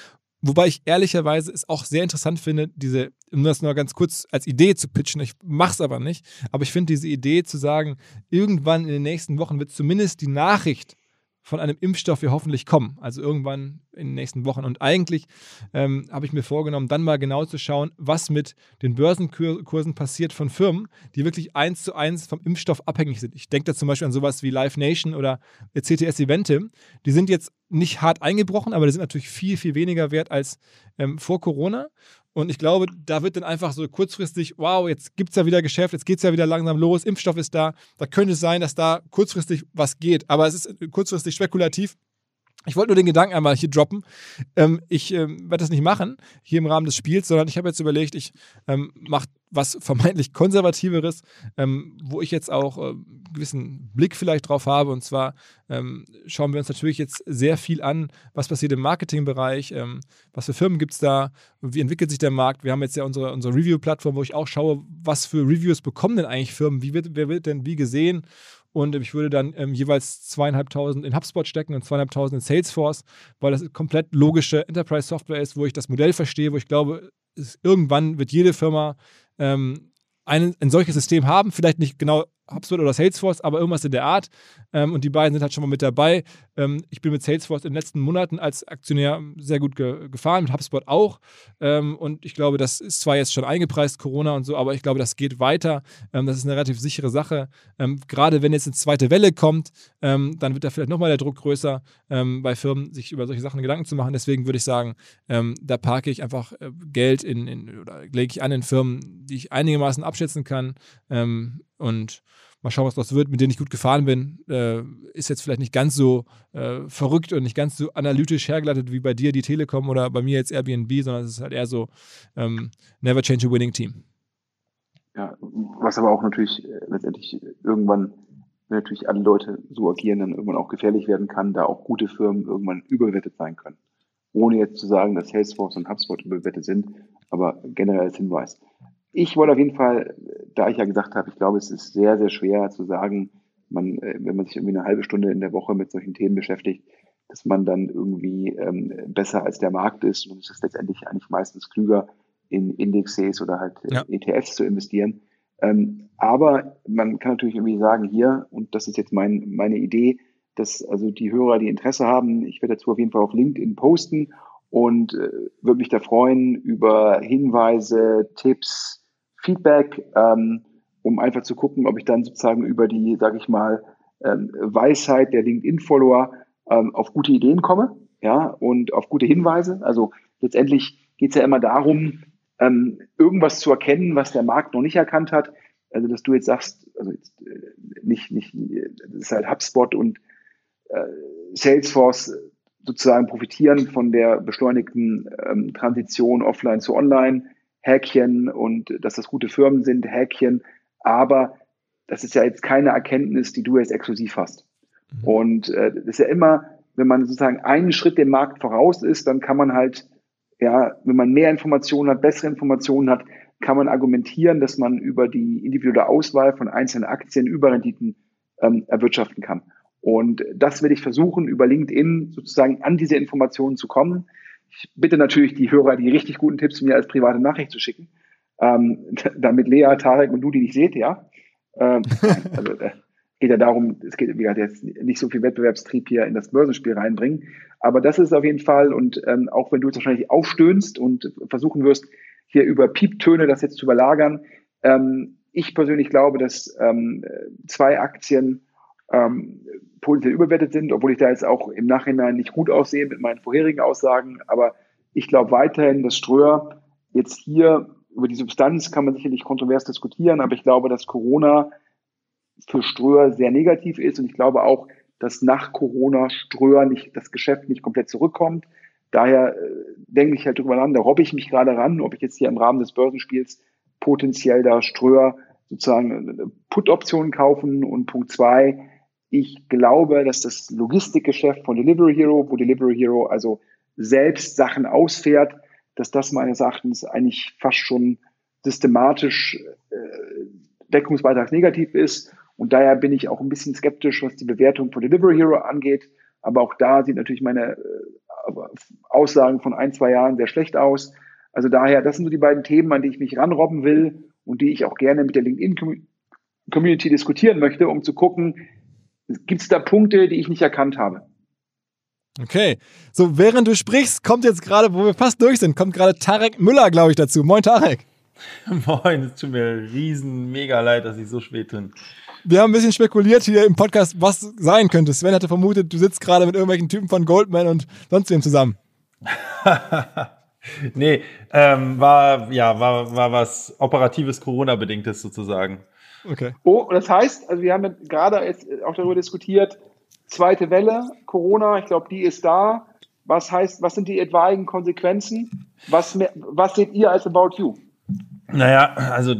Wobei ich ehrlicherweise es auch sehr interessant finde, diese, um das nur ganz kurz als Idee zu pitchen, ich mache es aber nicht, aber ich finde diese Idee zu sagen, irgendwann in den nächsten Wochen wird zumindest die Nachricht von einem Impfstoff wir hoffentlich kommen. Also irgendwann in den nächsten Wochen. Und eigentlich ähm, habe ich mir vorgenommen, dann mal genau zu schauen, was mit den Börsenkursen passiert von Firmen, die wirklich eins zu eins vom Impfstoff abhängig sind. Ich denke da zum Beispiel an sowas wie Live Nation oder CTS Eventim. Die sind jetzt nicht hart eingebrochen, aber die sind natürlich viel, viel weniger wert als ähm, vor Corona. Und ich glaube, da wird dann einfach so kurzfristig, wow, jetzt gibt es ja wieder Geschäft, jetzt geht es ja wieder langsam los, Impfstoff ist da. Da könnte es sein, dass da kurzfristig was geht. Aber es ist kurzfristig spekulativ. Ich wollte nur den Gedanken einmal hier droppen. Ähm, ich ähm, werde das nicht machen, hier im Rahmen des Spiels, sondern ich habe jetzt überlegt, ich ähm, mache was vermeintlich konservativeres, ähm, wo ich jetzt auch äh, einen gewissen Blick vielleicht drauf habe. Und zwar ähm, schauen wir uns natürlich jetzt sehr viel an, was passiert im Marketingbereich, ähm, was für Firmen gibt es da, wie entwickelt sich der Markt. Wir haben jetzt ja unsere, unsere Review-Plattform, wo ich auch schaue, was für Reviews bekommen denn eigentlich Firmen, wie wird, wer wird denn wie gesehen und ich würde dann ähm, jeweils zweieinhalbtausend in HubSpot stecken und zweieinhalbtausend in Salesforce, weil das komplett logische Enterprise-Software ist, wo ich das Modell verstehe, wo ich glaube, es, irgendwann wird jede Firma ähm, ein, ein solches System haben, vielleicht nicht genau HubSpot oder Salesforce, aber irgendwas in der Art. Ähm, und die beiden sind halt schon mal mit dabei. Ähm, ich bin mit Salesforce in den letzten Monaten als Aktionär sehr gut ge gefahren, mit HubSpot auch. Ähm, und ich glaube, das ist zwar jetzt schon eingepreist, Corona und so, aber ich glaube, das geht weiter. Ähm, das ist eine relativ sichere Sache. Ähm, gerade wenn jetzt eine zweite Welle kommt, ähm, dann wird da vielleicht nochmal der Druck größer, bei Firmen sich über solche Sachen Gedanken zu machen. Deswegen würde ich sagen, da parke ich einfach äh, Geld in, in oder lege ich an in Firmen, die ich einigermaßen abschätzen kann. und Mal schauen, was das wird, mit denen ich gut gefahren bin. Äh, ist jetzt vielleicht nicht ganz so äh, verrückt und nicht ganz so analytisch hergeleitet wie bei dir die Telekom oder bei mir jetzt Airbnb, sondern es ist halt eher so ähm, never change a winning team. Ja, was aber auch natürlich äh, letztendlich irgendwann, wenn natürlich alle Leute so agieren, dann irgendwann auch gefährlich werden kann, da auch gute Firmen irgendwann überbewertet sein können. Ohne jetzt zu sagen, dass Salesforce und HubSpot überbewertet sind, aber generell als Hinweis. Ich wollte auf jeden Fall, da ich ja gesagt habe, ich glaube, es ist sehr, sehr schwer zu sagen, man, äh, wenn man sich irgendwie eine halbe Stunde in der Woche mit solchen Themen beschäftigt, dass man dann irgendwie ähm, besser als der Markt ist. Und es ist letztendlich eigentlich meistens klüger, in Indexes oder halt ja. ETFs zu investieren. Ähm, aber man kann natürlich irgendwie sagen, hier, und das ist jetzt mein, meine Idee, dass also die Hörer, die Interesse haben, ich werde dazu auf jeden Fall auf LinkedIn posten und äh, würde mich da freuen über Hinweise, Tipps, Feedback, ähm, um einfach zu gucken, ob ich dann sozusagen über die, sage ich mal, ähm, Weisheit der LinkedIn-Follower ähm, auf gute Ideen komme, ja, und auf gute Hinweise. Also letztendlich geht es ja immer darum, ähm, irgendwas zu erkennen, was der Markt noch nicht erkannt hat. Also dass du jetzt sagst, also jetzt, äh, nicht, nicht, das ist halt HubSpot und äh, Salesforce sozusagen profitieren von der beschleunigten ähm, Transition offline zu online Häkchen und dass das gute Firmen sind, Häkchen. Aber das ist ja jetzt keine Erkenntnis, die du jetzt exklusiv hast. Mhm. Und äh, das ist ja immer, wenn man sozusagen einen Schritt dem Markt voraus ist, dann kann man halt, ja, wenn man mehr Informationen hat, bessere Informationen hat, kann man argumentieren, dass man über die individuelle Auswahl von einzelnen Aktien Überrenditen ähm, erwirtschaften kann. Und das werde ich versuchen, über LinkedIn sozusagen an diese Informationen zu kommen. Ich bitte natürlich die Hörer, die richtig guten Tipps mir als private Nachricht zu schicken, ähm, damit Lea, Tarek und du die nicht seht, ja. Ähm, also äh, geht ja darum, es geht wie gesagt, jetzt nicht so viel Wettbewerbstrieb hier in das Börsenspiel reinbringen. Aber das ist auf jeden Fall, und ähm, auch wenn du jetzt wahrscheinlich aufstöhnst und versuchen wirst, hier über Pieptöne das jetzt zu überlagern, ähm, ich persönlich glaube, dass ähm, zwei Aktien ähm, potenziell überwertet sind, obwohl ich da jetzt auch im Nachhinein nicht gut aussehe mit meinen vorherigen Aussagen. Aber Ich glaube weiterhin, dass Ströer jetzt hier über die Substanz kann man sicherlich kontrovers diskutieren, aber ich glaube, dass Corona für Ströer sehr negativ ist und ich glaube auch, dass nach Corona Ströer nicht, das Geschäft nicht komplett zurückkommt. Daher äh, denke ich halt drüber nach, da robbe ich mich gerade ran, ob ich jetzt hier im Rahmen des Börsenspiels potenziell da Ströer sozusagen Put-Optionen kaufen und Punkt zwei, ich glaube, dass das Logistikgeschäft von Delivery Hero, wo Delivery Hero also selbst Sachen ausfährt, dass das meines Erachtens eigentlich fast schon systematisch äh, deckungsbeitragsnegativ ist. Und daher bin ich auch ein bisschen skeptisch, was die Bewertung von Delivery Hero angeht. Aber auch da sieht natürlich meine äh, Aussagen von ein, zwei Jahren sehr schlecht aus. Also daher, das sind so die beiden Themen, an die ich mich ranrobben will und die ich auch gerne mit der LinkedIn-Community diskutieren möchte, um zu gucken, gibt es da Punkte, die ich nicht erkannt habe. Okay, so während du sprichst, kommt jetzt gerade, wo wir fast durch sind, kommt gerade Tarek Müller, glaube ich, dazu. Moin Tarek. Moin, es tut mir riesen mega leid, dass ich so spät bin. Wir haben ein bisschen spekuliert hier im Podcast, was sein könnte. Sven hatte vermutet, du sitzt gerade mit irgendwelchen Typen von Goldman und sonst wem zusammen. nee, ähm, war, ja, war, war was operatives Corona-bedingtes sozusagen. Okay. Oh, das heißt, also wir haben gerade jetzt auch darüber diskutiert, zweite Welle, Corona, ich glaube, die ist da. Was heißt, was sind die etwaigen Konsequenzen? Was, was seht ihr als About You? Naja, also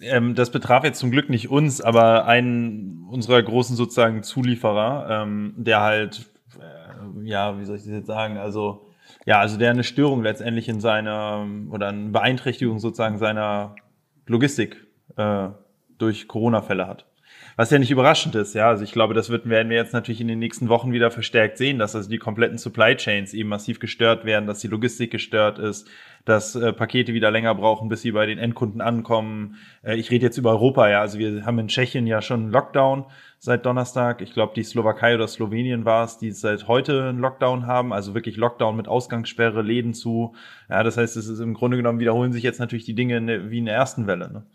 ähm, das betraf jetzt zum Glück nicht uns, aber einen unserer großen sozusagen Zulieferer, ähm, der halt, äh, ja, wie soll ich das jetzt sagen, also ja, also der eine Störung letztendlich in seiner oder eine Beeinträchtigung sozusagen seiner Logistik äh, durch Corona-Fälle hat. Was ja nicht überraschend ist, ja. Also ich glaube, das wird, werden wir jetzt natürlich in den nächsten Wochen wieder verstärkt sehen, dass also die kompletten Supply Chains eben massiv gestört werden, dass die Logistik gestört ist, dass äh, Pakete wieder länger brauchen, bis sie bei den Endkunden ankommen. Äh, ich rede jetzt über Europa, ja. Also wir haben in Tschechien ja schon einen Lockdown seit Donnerstag. Ich glaube, die Slowakei oder Slowenien war es, die seit heute einen Lockdown haben. Also wirklich Lockdown mit Ausgangssperre, Läden zu. Ja, das heißt, es ist im Grunde genommen wiederholen sich jetzt natürlich die Dinge wie in der ersten Welle. Ne?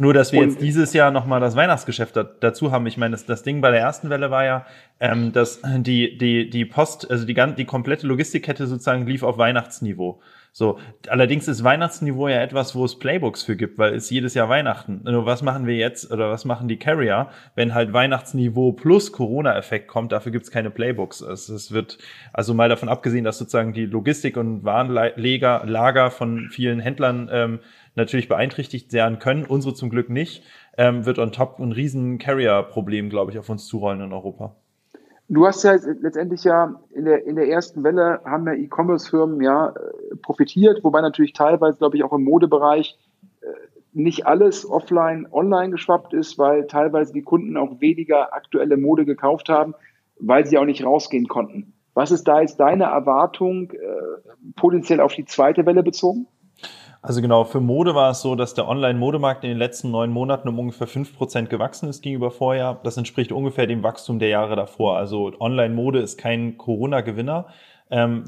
Nur, dass wir und, jetzt dieses Jahr nochmal das Weihnachtsgeschäft da, dazu haben. Ich meine, das, das Ding bei der ersten Welle war ja, ähm, dass die, die, die Post, also die, die komplette Logistikkette sozusagen lief auf Weihnachtsniveau. So, allerdings ist Weihnachtsniveau ja etwas, wo es Playbooks für gibt, weil es jedes Jahr Weihnachten. Nur was machen wir jetzt oder was machen die Carrier, wenn halt Weihnachtsniveau plus Corona-Effekt kommt? Dafür gibt es keine Playbooks. Es, es wird also mal davon abgesehen, dass sozusagen die Logistik und Warenlager Lager von vielen Händlern ähm, natürlich beeinträchtigt werden können, unsere zum Glück nicht, ähm, wird on top ein riesen Carrier-Problem, glaube ich, auf uns zurollen in Europa. Du hast ja letztendlich ja in der, in der ersten Welle haben ja E-Commerce-Firmen ja äh, profitiert, wobei natürlich teilweise, glaube ich, auch im Modebereich äh, nicht alles offline, online geschwappt ist, weil teilweise die Kunden auch weniger aktuelle Mode gekauft haben, weil sie auch nicht rausgehen konnten. Was ist da jetzt deine Erwartung äh, potenziell auf die zweite Welle bezogen? Also genau, für Mode war es so, dass der Online-Modemarkt in den letzten neun Monaten um ungefähr fünf Prozent gewachsen ist gegenüber Vorjahr. Das entspricht ungefähr dem Wachstum der Jahre davor. Also Online-Mode ist kein Corona-Gewinner. Ähm,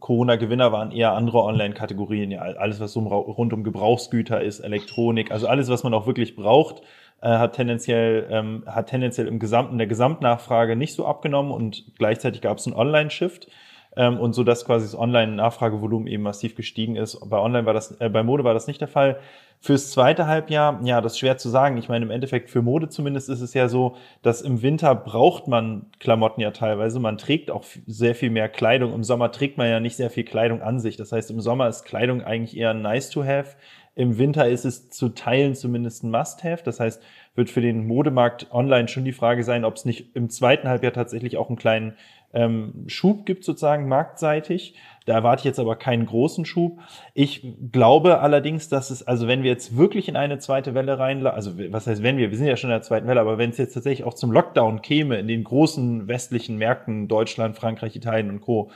Corona-Gewinner waren eher andere Online-Kategorien, ja, alles, was so rund um Gebrauchsgüter ist, Elektronik, also alles, was man auch wirklich braucht, äh, hat tendenziell, ähm, hat tendenziell im Gesamten der Gesamtnachfrage nicht so abgenommen und gleichzeitig gab es einen Online-Shift ähm, und so dass quasi das Online-Nachfragevolumen eben massiv gestiegen ist. Bei Online war das, äh, bei Mode war das nicht der Fall. Fürs zweite Halbjahr, ja, das ist schwer zu sagen. Ich meine, im Endeffekt für Mode zumindest ist es ja so, dass im Winter braucht man Klamotten ja teilweise. Man trägt auch sehr viel mehr Kleidung. Im Sommer trägt man ja nicht sehr viel Kleidung an sich. Das heißt, im Sommer ist Kleidung eigentlich eher nice to have. Im Winter ist es zu Teilen zumindest ein Must-have. Das heißt, wird für den Modemarkt online schon die Frage sein, ob es nicht im zweiten Halbjahr tatsächlich auch einen kleinen ähm, Schub gibt sozusagen marktseitig. Da erwarte ich jetzt aber keinen großen Schub. Ich glaube allerdings, dass es, also wenn wir jetzt wirklich in eine zweite Welle rein, also was heißt wenn wir, wir sind ja schon in der zweiten Welle, aber wenn es jetzt tatsächlich auch zum Lockdown käme in den großen westlichen Märkten, Deutschland, Frankreich, Italien und Co.,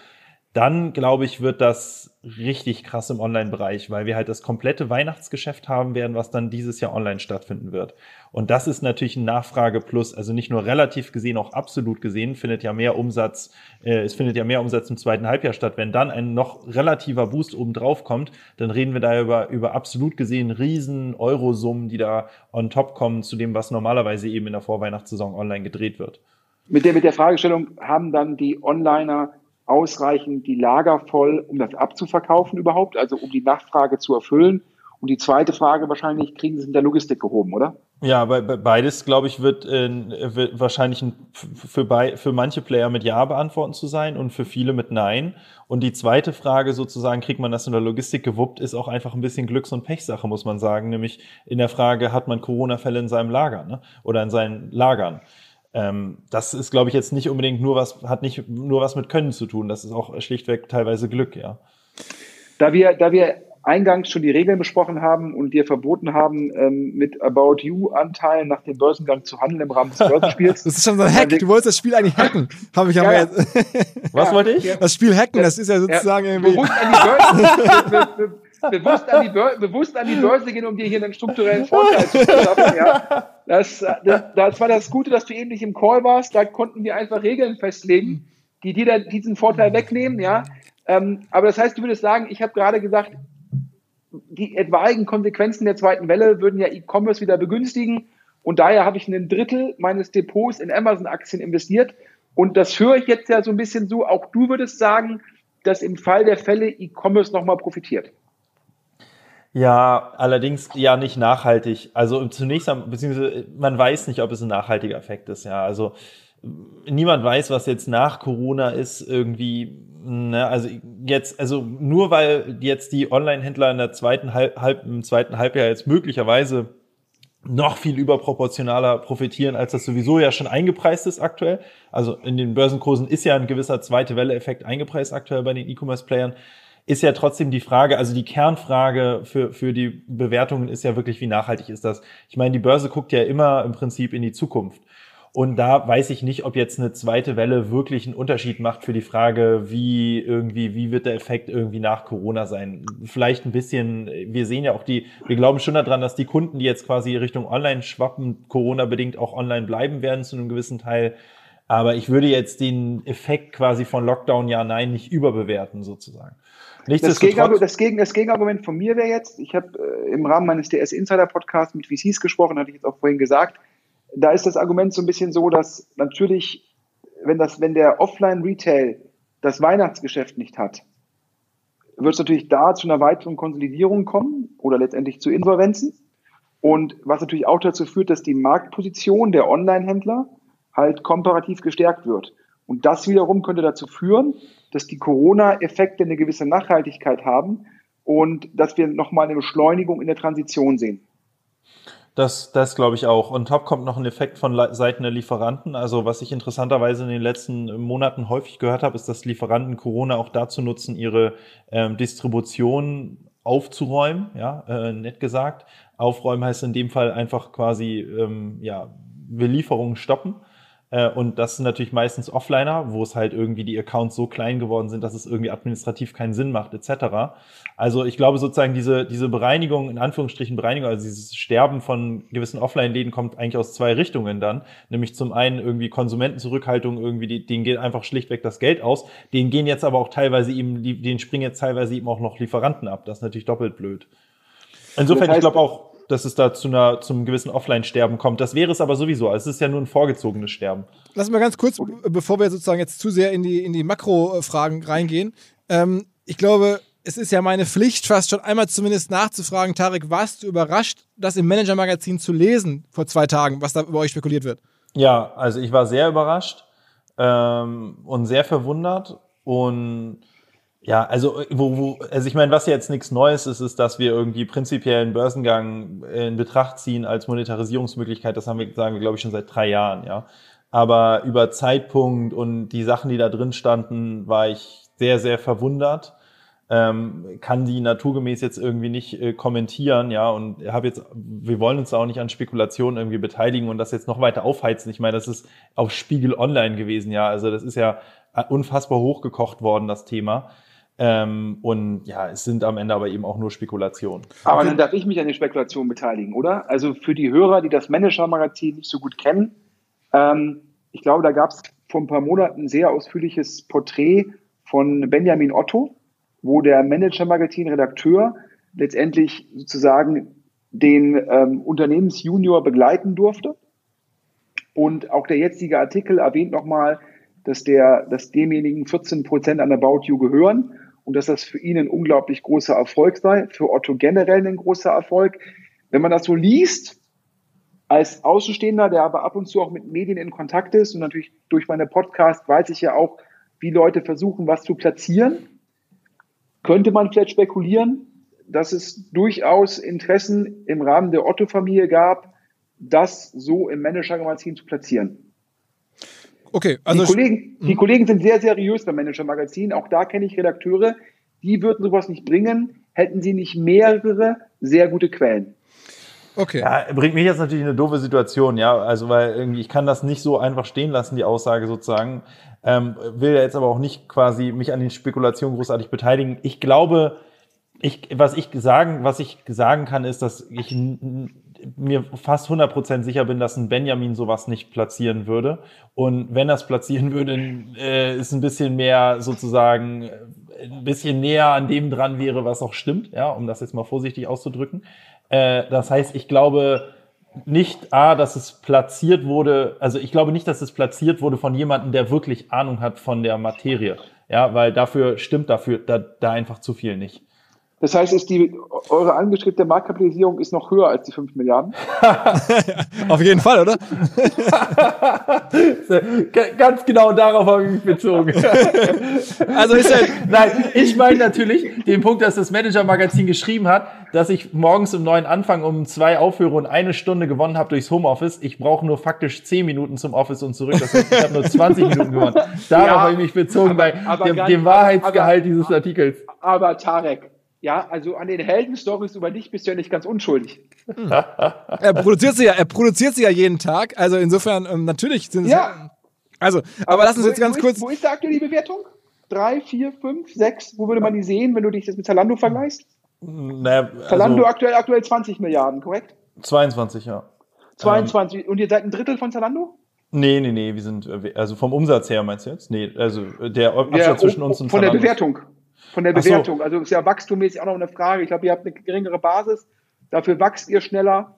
dann glaube ich, wird das richtig krass im Online-Bereich, weil wir halt das komplette Weihnachtsgeschäft haben werden, was dann dieses Jahr online stattfinden wird. Und das ist natürlich ein Nachfrage plus, also nicht nur relativ gesehen, auch absolut gesehen, findet ja mehr Umsatz, äh, es findet ja mehr Umsatz im zweiten Halbjahr statt. Wenn dann ein noch relativer Boost oben drauf kommt, dann reden wir da über, über absolut gesehen riesen Eurosummen, die da on top kommen zu dem, was normalerweise eben in der Vorweihnachtssaison online gedreht wird. Mit der, mit der Fragestellung haben dann die Onliner ausreichend die Lager voll, um das abzuverkaufen überhaupt, also um die Nachfrage zu erfüllen? Und die zweite Frage wahrscheinlich, kriegen Sie es in der Logistik gehoben, oder? Ja, beides, glaube ich, wird, äh, wird wahrscheinlich für, für manche Player mit Ja beantworten zu sein und für viele mit Nein. Und die zweite Frage sozusagen, kriegt man das in der Logistik gewuppt, ist auch einfach ein bisschen Glücks- und Pechsache, muss man sagen. Nämlich in der Frage, hat man Corona-Fälle in seinem Lager ne? oder in seinen Lagern? Ähm, das ist, glaube ich, jetzt nicht unbedingt nur was, hat nicht nur was mit Können zu tun. Das ist auch schlichtweg teilweise Glück, ja. Da wir, da wir eingangs schon die Regeln besprochen haben und dir verboten haben, ähm, mit About You-Anteilen nach dem Börsengang zu handeln im Rahmen des Börsenspiels. Das ist schon so ein Hack. Du wolltest das Spiel eigentlich hacken. Habe ich ja, ja, jetzt. Was wollte ich? Das Spiel hacken, das ist ja sozusagen ja, irgendwie. Bewusst an die Börse, bewusst, an die Börse, bewusst an die Börse gehen, um dir hier einen strukturellen Vorteil zu verschaffen. Ja. Das, das, das war das Gute, dass du eben nicht im Call warst. Da konnten wir einfach Regeln festlegen, die dir diesen Vorteil wegnehmen. Ja. Ähm, aber das heißt, du würdest sagen, ich habe gerade gesagt, die etwaigen Konsequenzen der zweiten Welle würden ja E-Commerce wieder begünstigen. Und daher habe ich ein Drittel meines Depots in Amazon-Aktien investiert. Und das höre ich jetzt ja so ein bisschen so. Auch du würdest sagen, dass im Fall der Fälle E-Commerce nochmal profitiert. Ja, allerdings ja nicht nachhaltig. Also zunächst einmal, beziehungsweise man weiß nicht, ob es ein nachhaltiger Effekt ist. Ja, also niemand weiß, was jetzt nach Corona ist, irgendwie Ne, also jetzt, also nur weil jetzt die Online-Händler in der zweiten Halb, halb, im zweiten Halbjahr jetzt möglicherweise noch viel überproportionaler profitieren, als das sowieso ja schon eingepreist ist aktuell. Also in den Börsenkursen ist ja ein gewisser zweite Welle-Effekt eingepreist aktuell bei den E-Commerce-Playern. Ist ja trotzdem die Frage, also die Kernfrage für, für die Bewertungen ist ja wirklich, wie nachhaltig ist das? Ich meine, die Börse guckt ja immer im Prinzip in die Zukunft. Und da weiß ich nicht, ob jetzt eine zweite Welle wirklich einen Unterschied macht für die Frage, wie irgendwie, wie wird der Effekt irgendwie nach Corona sein? Vielleicht ein bisschen, wir sehen ja auch die, wir glauben schon daran, dass die Kunden, die jetzt quasi Richtung Online schwappen, Corona bedingt auch online bleiben werden zu einem gewissen Teil. Aber ich würde jetzt den Effekt quasi von Lockdown ja nein nicht überbewerten sozusagen. Das, Gegenargument, das, Gegen, das Gegenargument von mir wäre jetzt, ich habe äh, im Rahmen meines DS Insider Podcasts mit VCs gesprochen, hatte ich jetzt auch vorhin gesagt, da ist das Argument so ein bisschen so, dass natürlich, wenn das, wenn der Offline-Retail das Weihnachtsgeschäft nicht hat, wird es natürlich da zu einer weiteren Konsolidierung kommen oder letztendlich zu Insolvenzen. Und was natürlich auch dazu führt, dass die Marktposition der Online-Händler halt komparativ gestärkt wird. Und das wiederum könnte dazu führen, dass die Corona-Effekte eine gewisse Nachhaltigkeit haben und dass wir nochmal eine Beschleunigung in der Transition sehen. Das, das glaube ich auch. Und top kommt noch ein Effekt von Seiten der Lieferanten. Also was ich interessanterweise in den letzten Monaten häufig gehört habe, ist, dass Lieferanten Corona auch dazu nutzen, ihre ähm, Distribution aufzuräumen, ja, äh, nett gesagt. Aufräumen heißt in dem Fall einfach quasi, ähm, ja, Belieferungen stoppen. Äh, und das sind natürlich meistens Offliner, wo es halt irgendwie die Accounts so klein geworden sind, dass es irgendwie administrativ keinen Sinn macht, etc. Also ich glaube sozusagen diese, diese Bereinigung, in Anführungsstrichen Bereinigung, also dieses Sterben von gewissen Offline-Läden kommt eigentlich aus zwei Richtungen dann. Nämlich zum einen irgendwie Konsumentenzurückhaltung, irgendwie, die, denen geht einfach schlichtweg das Geld aus. Denen gehen jetzt aber auch teilweise eben, denen springen jetzt teilweise eben auch noch Lieferanten ab. Das ist natürlich doppelt blöd. Insofern, das heißt, ich glaube auch, dass es da zu einer, zum gewissen Offline-Sterben kommt. Das wäre es aber sowieso. Also es ist ja nur ein vorgezogenes Sterben. Lass mal ganz kurz, bevor wir sozusagen jetzt zu sehr in die, in die Makro-Fragen reingehen. Ähm, ich glaube, es ist ja meine Pflicht, fast schon einmal zumindest nachzufragen, Tarek, warst du überrascht, das im Manager-Magazin zu lesen vor zwei Tagen, was da über euch spekuliert wird? Ja, also ich war sehr überrascht ähm, und sehr verwundert und ja, also äh, wo, wo, also ich meine, was jetzt nichts Neues ist, ist, dass wir irgendwie prinzipiellen Börsengang in Betracht ziehen als Monetarisierungsmöglichkeit. Das haben wir, sagen wir, glaube ich, schon seit drei Jahren, ja. Aber über Zeitpunkt und die Sachen, die da drin standen, war ich sehr, sehr verwundert. Ähm, kann die naturgemäß jetzt irgendwie nicht äh, kommentieren, ja, und habe jetzt, wir wollen uns auch nicht an Spekulationen irgendwie beteiligen und das jetzt noch weiter aufheizen. Ich meine, das ist auf Spiegel Online gewesen, ja, also das ist ja äh, unfassbar hochgekocht worden, das Thema. Ähm, und ja, es sind am Ende aber eben auch nur Spekulationen. Aber dann darf ich mich an den Spekulationen beteiligen, oder? Also für die Hörer, die das Manager-Magazin nicht so gut kennen, ähm, ich glaube, da gab es vor ein paar Monaten ein sehr ausführliches Porträt von Benjamin Otto, wo der Manager-Magazin-Redakteur letztendlich sozusagen den ähm, Unternehmensjunior begleiten durfte. Und auch der jetzige Artikel erwähnt nochmal dass der, dass demjenigen 14 Prozent an About You gehören und dass das für ihn ein unglaublich großer Erfolg sei, für Otto generell ein großer Erfolg. Wenn man das so liest, als Außenstehender, der aber ab und zu auch mit Medien in Kontakt ist und natürlich durch meine Podcast weiß ich ja auch, wie Leute versuchen, was zu platzieren, könnte man vielleicht spekulieren, dass es durchaus Interessen im Rahmen der Otto-Familie gab, das so im Manager-Magazin zu platzieren. Okay, also. Die Kollegen, die hm. Kollegen sind sehr seriös beim Manager-Magazin. Auch da kenne ich Redakteure, die würden sowas nicht bringen, hätten sie nicht mehrere sehr gute Quellen. Okay. Ja, bringt mich jetzt natürlich in eine doofe Situation, ja. Also, weil irgendwie, ich kann das nicht so einfach stehen lassen, die Aussage sozusagen. Ähm, will jetzt aber auch nicht quasi mich an den Spekulationen großartig beteiligen. Ich glaube, ich, was ich sagen, was ich sagen kann, ist, dass ich mir fast 100% sicher bin, dass ein Benjamin sowas nicht platzieren würde. Und wenn er platzieren würde, äh, ist ein bisschen mehr sozusagen, äh, ein bisschen näher an dem dran wäre, was auch stimmt, ja, um das jetzt mal vorsichtig auszudrücken. Äh, das heißt, ich glaube nicht, A, dass es platziert wurde, also ich glaube nicht, dass es platziert wurde von jemandem, der wirklich Ahnung hat von der Materie. Ja, weil dafür stimmt dafür da, da einfach zu viel nicht. Das heißt, ist die, eure angestrebte Marktkapitalisierung ist noch höher als die 5 Milliarden? Auf jeden Fall, oder? Ganz genau darauf habe ich mich bezogen. also ist ja Nein, ich meine natürlich den Punkt, dass das Manager-Magazin geschrieben hat, dass ich morgens um neun anfange, um zwei aufhöre und eine Stunde gewonnen habe durchs Homeoffice. Ich brauche nur faktisch zehn Minuten zum Office und zurück. Das heißt, ich habe nur 20 Minuten gewonnen. Darauf ja, habe ich mich bezogen aber, bei aber dem, dem Wahrheitsgehalt aber, dieses Artikels. Aber Tarek, ja, also an den Heldenstories über dich bist du ja nicht ganz unschuldig. Hm. er produziert sie ja, er produziert sie ja jeden Tag. Also insofern, ähm, natürlich sind es. Ja. Also, aber, aber lass uns jetzt ganz wo kurz. Ist, wo ist da aktuell die Bewertung? Drei, vier, fünf, sechs? Wo würde man die sehen, wenn du dich das mit Zalando vergleichst? Naja, also Zalando aktuell, aktuell 20 Milliarden, korrekt? 22, ja. 22. Ähm, Und ihr seid ein Drittel von Zalando? Nee, nee, nee, wir sind, äh, also vom Umsatz her meinst du jetzt? Nee, also der Abstand ja, zwischen uns und Von Zalando der Bewertung von der Bewertung. So. Also ist ja wachstummäßig auch noch eine Frage. Ich glaube, ihr habt eine geringere Basis, dafür wächst ihr schneller.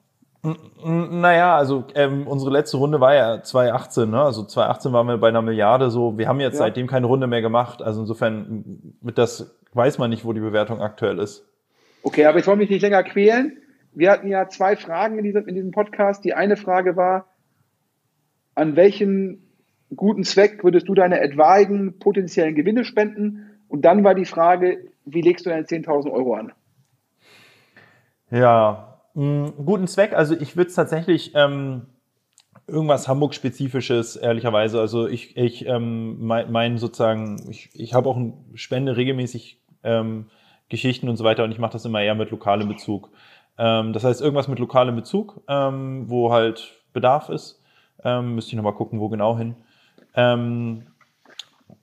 Naja, also ähm, unsere letzte Runde war ja 2018, ne? Also 2018 waren wir bei einer Milliarde so. Wir haben jetzt ja. seitdem keine Runde mehr gemacht. Also insofern mit das weiß man nicht, wo die Bewertung aktuell ist. Okay, aber ich wollte mich nicht länger quälen. Wir hatten ja zwei Fragen in diesem, in diesem Podcast. Die eine Frage war, an welchen guten Zweck würdest du deine etwaigen potenziellen Gewinne spenden? Und dann war die Frage, wie legst du deine 10.000 Euro an? Ja, mh, hm, guten Zweck. Also ich würde es tatsächlich ähm, irgendwas Hamburg-spezifisches, ehrlicherweise. Also ich, ich ähm, mein, mein sozusagen, ich, ich habe auch ein Spende regelmäßig ähm, Geschichten und so weiter und ich mache das immer eher mit lokalem Bezug. Ähm, das heißt, irgendwas mit lokalem Bezug, ähm, wo halt Bedarf ist. Ähm, müsste ich nochmal gucken, wo genau hin.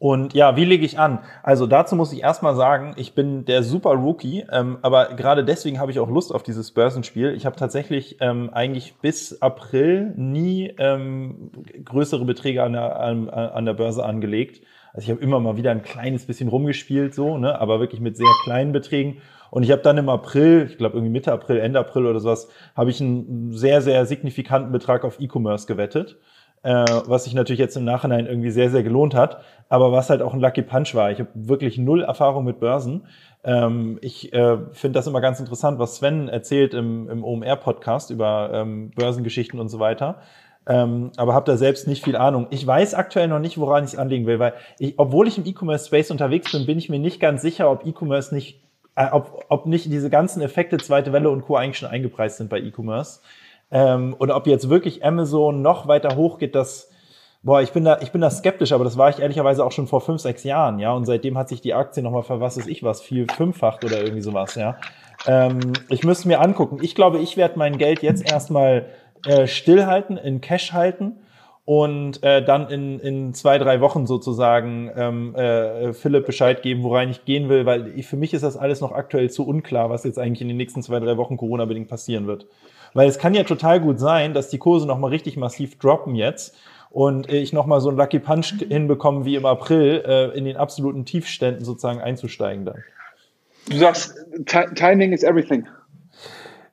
Und ja, wie lege ich an? Also dazu muss ich erstmal sagen, ich bin der super Rookie, ähm, aber gerade deswegen habe ich auch Lust auf dieses Börsenspiel. Ich habe tatsächlich ähm, eigentlich bis April nie ähm, größere Beträge an der, an, an der Börse angelegt. Also ich habe immer mal wieder ein kleines bisschen rumgespielt, so, ne, aber wirklich mit sehr kleinen Beträgen. Und ich habe dann im April, ich glaube irgendwie Mitte April, Ende April oder sowas, habe ich einen sehr, sehr signifikanten Betrag auf E-Commerce gewettet äh, was sich natürlich jetzt im Nachhinein irgendwie sehr, sehr gelohnt hat, aber was halt auch ein Lucky Punch war. Ich habe wirklich null Erfahrung mit Börsen. Ähm, ich äh, finde das immer ganz interessant, was Sven erzählt im, im OMR-Podcast über ähm, Börsengeschichten und so weiter. Ähm, aber habe da selbst nicht viel Ahnung. Ich weiß aktuell noch nicht, woran ich es anlegen will, weil ich, obwohl ich im E-Commerce-Space unterwegs bin, bin ich mir nicht ganz sicher, ob E-Commerce nicht, äh, ob, ob nicht diese ganzen Effekte zweite Welle und Co. eigentlich schon eingepreist sind bei E-Commerce. Ähm, und ob jetzt wirklich Amazon noch weiter hochgeht, das, boah, ich bin da, ich bin da skeptisch, aber das war ich ehrlicherweise auch schon vor fünf, sechs Jahren, ja. Und seitdem hat sich die Aktie nochmal für was ist ich was, viel fünffacht oder irgendwie sowas, ja. Ähm, ich müsste mir angucken. Ich glaube, ich werde mein Geld jetzt erstmal äh, stillhalten, in Cash halten und äh, dann in, in zwei, drei Wochen sozusagen ähm, äh, Philipp Bescheid geben, worein ich gehen will, weil ich, für mich ist das alles noch aktuell zu unklar, was jetzt eigentlich in den nächsten zwei, drei Wochen Corona-bedingt passieren wird. Weil es kann ja total gut sein, dass die Kurse nochmal richtig massiv droppen jetzt und ich nochmal so einen Lucky Punch hinbekomme wie im April, äh, in den absoluten Tiefständen sozusagen einzusteigen dann. Du sagst, Timing is everything.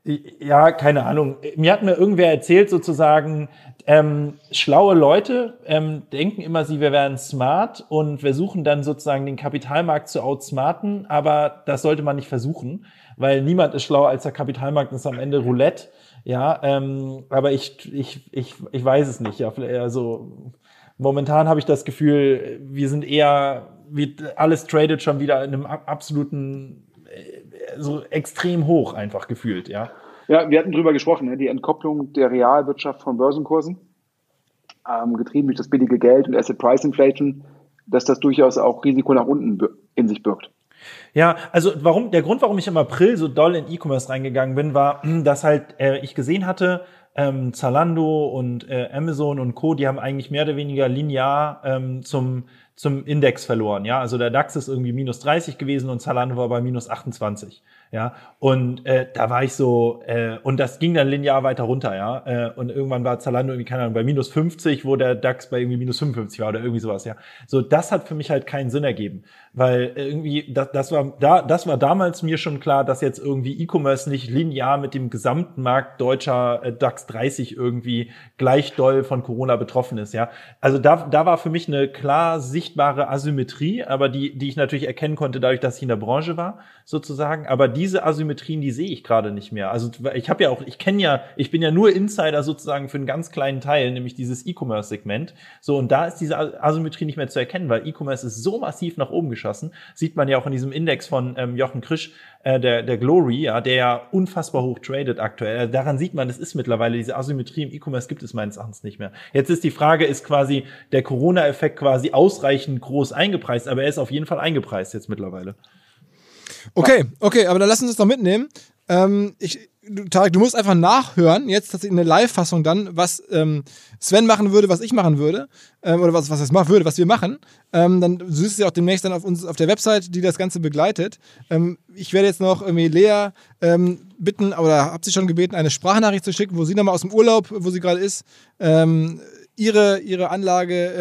Ja, keine Ahnung. Mir hat mir irgendwer erzählt, sozusagen, ähm, schlaue Leute ähm, denken immer, sie wären smart und versuchen dann sozusagen den Kapitalmarkt zu outsmarten, aber das sollte man nicht versuchen, weil niemand ist schlauer als der Kapitalmarkt, das ist am Ende Roulette. Ja, ähm, aber ich, ich, ich, ich weiß es nicht. Ja, also momentan habe ich das Gefühl, wir sind eher, wie alles tradet schon wieder in einem absoluten so extrem hoch einfach gefühlt, ja. Ja, wir hatten drüber gesprochen, ne? die Entkopplung der Realwirtschaft von Börsenkursen, ähm, getrieben durch das billige Geld und Asset Price Inflation, dass das durchaus auch Risiko nach unten in sich birgt. Ja, also warum der Grund, warum ich im April so doll in E-Commerce reingegangen bin, war, dass halt äh, ich gesehen hatte, ähm, Zalando und äh, Amazon und Co, die haben eigentlich mehr oder weniger linear ähm, zum zum Index verloren. Ja, also der DAX ist irgendwie minus 30 gewesen und Zalando war bei minus 28. Ja, und äh, da war ich so, äh, und das ging dann linear weiter runter, ja. Äh, und irgendwann war Zalando irgendwie, keine Ahnung, bei minus 50, wo der DAX bei irgendwie minus 55 war oder irgendwie sowas, ja. So, das hat für mich halt keinen Sinn ergeben. Weil irgendwie, das, das war da, das war damals mir schon klar, dass jetzt irgendwie E-Commerce nicht linear mit dem gesamten Markt deutscher äh, DAX 30 irgendwie gleich doll von Corona betroffen ist, ja. Also da, da war für mich eine klar sichtbare Asymmetrie, aber die, die ich natürlich erkennen konnte, dadurch, dass ich in der Branche war, sozusagen. Aber diese Asymmetrien, die sehe ich gerade nicht mehr. Also ich habe ja auch, ich kenne ja, ich bin ja nur Insider sozusagen für einen ganz kleinen Teil, nämlich dieses E-Commerce-Segment. So, und da ist diese Asymmetrie nicht mehr zu erkennen, weil E-Commerce ist so massiv nach oben geschossen. Sieht man ja auch in diesem Index von ähm, Jochen Krisch, äh, der, der Glory, ja, der ja unfassbar hoch tradet aktuell. Also daran sieht man, es ist mittlerweile diese Asymmetrie im E-Commerce gibt es meines Erachtens nicht mehr. Jetzt ist die Frage, ist quasi der Corona-Effekt quasi ausreichend groß eingepreist, aber er ist auf jeden Fall eingepreist jetzt mittlerweile. Okay, okay, aber dann lass uns das doch mitnehmen. Ähm, ich, Tarek, du musst einfach nachhören, jetzt tatsächlich in der Live-Fassung dann, was ähm, Sven machen würde, was ich machen würde, ähm, oder was, was es machen würde, was wir machen. Ähm, dann siehst du ja auch demnächst dann auf uns auf der Website, die das Ganze begleitet. Ähm, ich werde jetzt noch irgendwie Lea ähm, bitten, oder habe sie schon gebeten, eine Sprachnachricht zu schicken, wo sie nochmal aus dem Urlaub, wo sie gerade ist, ähm, ihre, ihre Anlage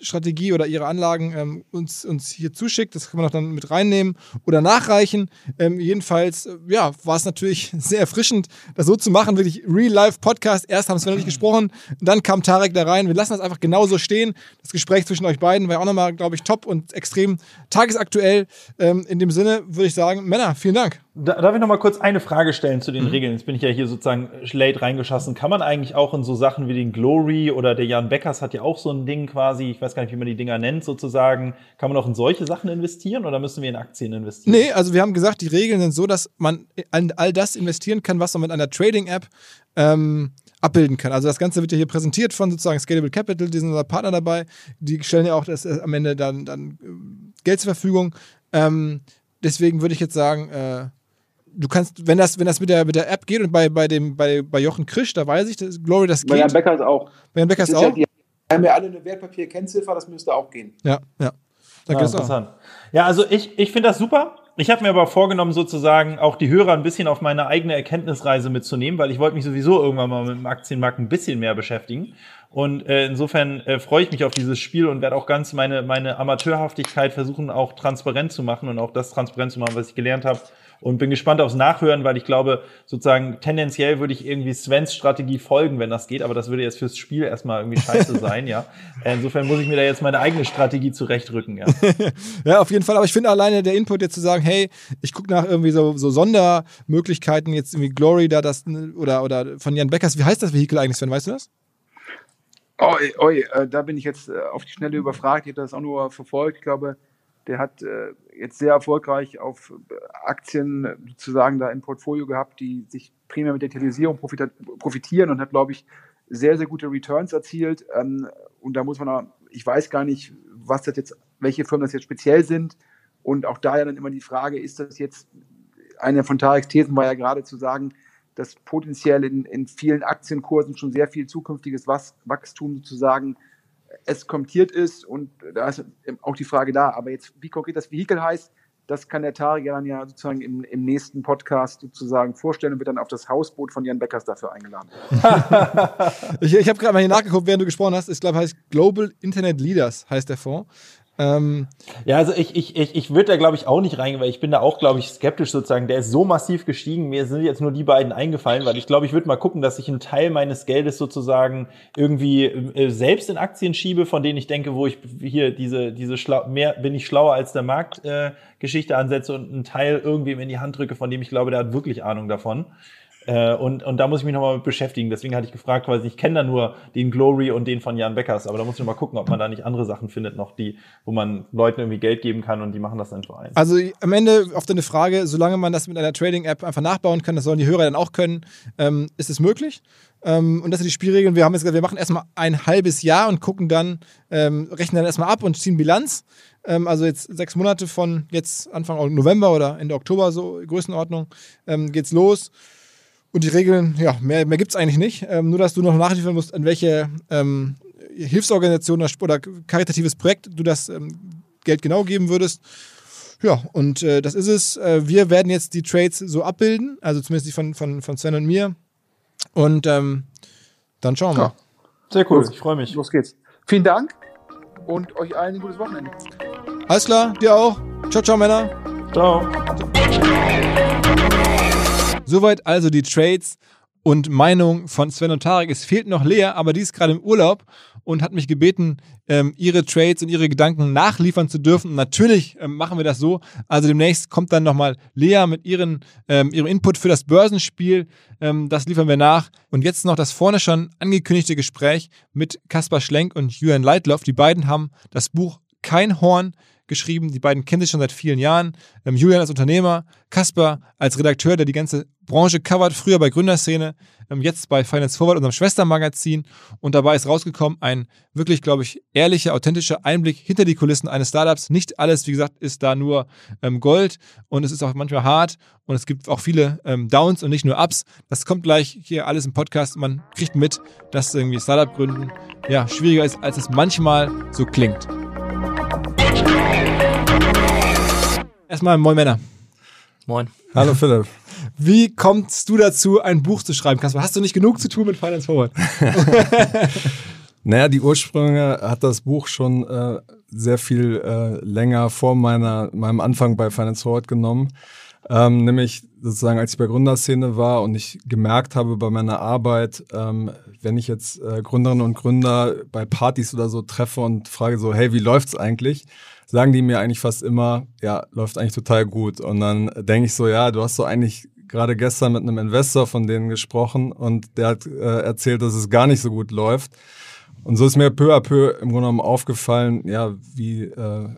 Strategie oder ihre Anlagen ähm, uns, uns hier zuschickt. Das kann man auch dann mit reinnehmen oder nachreichen. Ähm, jedenfalls, äh, ja, war es natürlich sehr erfrischend, das so zu machen. Wirklich Real-Life-Podcast. Erst haben wir nicht gesprochen, dann kam Tarek da rein. Wir lassen das einfach genauso stehen. Das Gespräch zwischen euch beiden war auch nochmal, glaube ich, top und extrem tagesaktuell. Ähm, in dem Sinne würde ich sagen, Männer, vielen Dank. Darf ich noch mal kurz eine Frage stellen zu den mhm. Regeln? Jetzt bin ich ja hier sozusagen late reingeschossen. Kann man eigentlich auch in so Sachen wie den Glory oder der Jan Beckers hat ja auch so ein Ding quasi, ich weiß gar nicht, wie man die Dinger nennt, sozusagen. Kann man auch in solche Sachen investieren oder müssen wir in Aktien investieren? Nee, also wir haben gesagt, die Regeln sind so, dass man an all das investieren kann, was man mit einer Trading-App ähm, abbilden kann. Also das Ganze wird ja hier präsentiert von sozusagen Scalable Capital, die sind unser Partner dabei. Die stellen ja auch das, äh, am Ende dann, dann äh, Geld zur Verfügung. Ähm, deswegen würde ich jetzt sagen, äh, du kannst, wenn das, wenn das mit der, mit der App geht und bei, bei, dem, bei, bei Jochen Krisch, da weiß ich, das, Glory, das geht. Bei Jan Beckers auch. Bei Jan Beckers auch. Ja, die haben ja alle eine Wertpapier-Kennziffer, das müsste auch gehen. Ja, ja. Da ja, interessant. Auch. Ja, also ich, ich finde das super. Ich habe mir aber vorgenommen, sozusagen auch die Hörer ein bisschen auf meine eigene Erkenntnisreise mitzunehmen, weil ich wollte mich sowieso irgendwann mal mit dem Aktienmarkt ein bisschen mehr beschäftigen. Und äh, insofern äh, freue ich mich auf dieses Spiel und werde auch ganz meine, meine Amateurhaftigkeit versuchen, auch transparent zu machen und auch das transparent zu machen, was ich gelernt habe und bin gespannt aufs Nachhören, weil ich glaube, sozusagen tendenziell würde ich irgendwie Svens Strategie folgen, wenn das geht, aber das würde jetzt fürs Spiel erstmal irgendwie scheiße sein, ja. Insofern muss ich mir da jetzt meine eigene Strategie zurechtrücken, ja. ja, auf jeden Fall, aber ich finde alleine der Input jetzt zu sagen, hey, ich gucke nach irgendwie so, so Sondermöglichkeiten, jetzt irgendwie Glory da das oder, oder von Jan Beckers, wie heißt das Vehikel eigentlich, Sven, weißt du das? Oh, oh äh, da bin ich jetzt äh, auf die Schnelle überfragt. Ich habe das auch nur verfolgt. Ich glaube, der hat äh, jetzt sehr erfolgreich auf äh, Aktien sozusagen da im Portfolio gehabt, die sich primär mit der Digitalisierung profitieren und hat, glaube ich, sehr, sehr gute Returns erzielt. Ähm, und da muss man, auch, ich weiß gar nicht, was das jetzt, welche Firmen das jetzt speziell sind. Und auch da ja dann immer die Frage, ist das jetzt, eine von Tareks Thesen war ja gerade zu sagen, dass potenziell in, in vielen Aktienkursen schon sehr viel zukünftiges Wachstum sozusagen es kommentiert ist und da ist auch die Frage da. Aber jetzt, wie konkret das Vehikel heißt, das kann der Tarek ja dann ja sozusagen im, im, nächsten Podcast sozusagen vorstellen und wird dann auf das Hausboot von Jan Beckers dafür eingeladen. ich ich habe gerade mal hier nachgeguckt, während du gesprochen hast. Ich glaube, heißt Global Internet Leaders heißt der Fonds. Ähm, Ja, also ich, ich, ich, ich würde da, glaube ich, auch nicht reingehen, weil ich bin da auch, glaube ich, skeptisch sozusagen. Der ist so massiv gestiegen. Mir sind jetzt nur die beiden eingefallen, weil ich glaube, ich würde mal gucken, dass ich einen Teil meines Geldes sozusagen irgendwie äh, selbst in Aktien schiebe, von denen ich denke, wo ich hier diese, diese schlau mehr bin ich schlauer als der Markt äh, Geschichte ansetze und einen Teil irgendwem in die Hand drücke, von dem ich glaube, der hat wirklich Ahnung davon. Äh, und, und da muss ich mich nochmal mit beschäftigen. Deswegen hatte ich gefragt, weil ich kenne da nur den Glory und den von Jan Beckers, aber da muss ich mal gucken, ob man da nicht andere Sachen findet, noch die, wo man Leuten irgendwie Geld geben kann und die machen das dann für einen. Also am Ende auf deine Frage, solange man das mit einer Trading-App einfach nachbauen kann, das sollen die Hörer dann auch können, ähm, ist es möglich. Ähm, und das sind die Spielregeln. Wir haben jetzt gesagt, wir machen erstmal ein halbes Jahr und gucken dann, ähm, rechnen dann erstmal ab und ziehen Bilanz. Ähm, also jetzt sechs Monate von jetzt Anfang November oder Ende Oktober, so Größenordnung, ähm, geht's los. Und die Regeln, ja, mehr, mehr gibt es eigentlich nicht. Ähm, nur, dass du noch nachliefern musst, an welche ähm, Hilfsorganisation oder, oder karitatives Projekt du das ähm, Geld genau geben würdest. Ja, und äh, das ist es. Äh, wir werden jetzt die Trades so abbilden, also zumindest die von, von, von Sven und mir. Und ähm, dann schauen wir. Ja. Sehr cool, ich freue mich. Los geht's. Vielen Dank und euch allen ein gutes Wochenende. Alles klar, dir auch. Ciao, ciao, Männer. Ciao. Soweit also die Trades und Meinung von Sven und Tarek. Es fehlt noch Lea, aber die ist gerade im Urlaub und hat mich gebeten, ähm, ihre Trades und ihre Gedanken nachliefern zu dürfen. Natürlich ähm, machen wir das so. Also demnächst kommt dann nochmal Lea mit ihren, ähm, ihrem Input für das Börsenspiel. Ähm, das liefern wir nach. Und jetzt noch das vorne schon angekündigte Gespräch mit Kaspar Schlenk und Julian Leitloff. Die beiden haben das Buch Kein Horn geschrieben. Die beiden kennen sich schon seit vielen Jahren. Ähm, Julian als Unternehmer, Kaspar als Redakteur, der die ganze Branche covert, früher bei Gründerszene, ähm, jetzt bei Finance Forward, unserem Schwestermagazin. Und dabei ist rausgekommen ein wirklich, glaube ich, ehrlicher, authentischer Einblick hinter die Kulissen eines Startups. Nicht alles, wie gesagt, ist da nur ähm, Gold und es ist auch manchmal hart und es gibt auch viele ähm, Downs und nicht nur Ups. Das kommt gleich hier alles im Podcast. Man kriegt mit, dass irgendwie Startup gründen ja schwieriger ist, als es manchmal so klingt. Erstmal Moin Männer. Moin. Hallo Philipp. Wie kommst du dazu, ein Buch zu schreiben, Kasper? Hast du nicht genug zu tun mit Finance Forward? Naja, die Ursprünge hat das Buch schon äh, sehr viel äh, länger vor meiner, meinem Anfang bei Finance Forward genommen. Ähm, nämlich sozusagen, als ich bei Gründerszene war und ich gemerkt habe bei meiner Arbeit, ähm, wenn ich jetzt äh, Gründerinnen und Gründer bei Partys oder so treffe und frage so, hey, wie läuft's eigentlich? Sagen die mir eigentlich fast immer, ja, läuft eigentlich total gut. Und dann denke ich so, ja, du hast so eigentlich gerade gestern mit einem Investor von denen gesprochen und der hat äh, erzählt, dass es gar nicht so gut läuft. Und so ist mir peu à peu im Grunde genommen aufgefallen, ja, wie äh,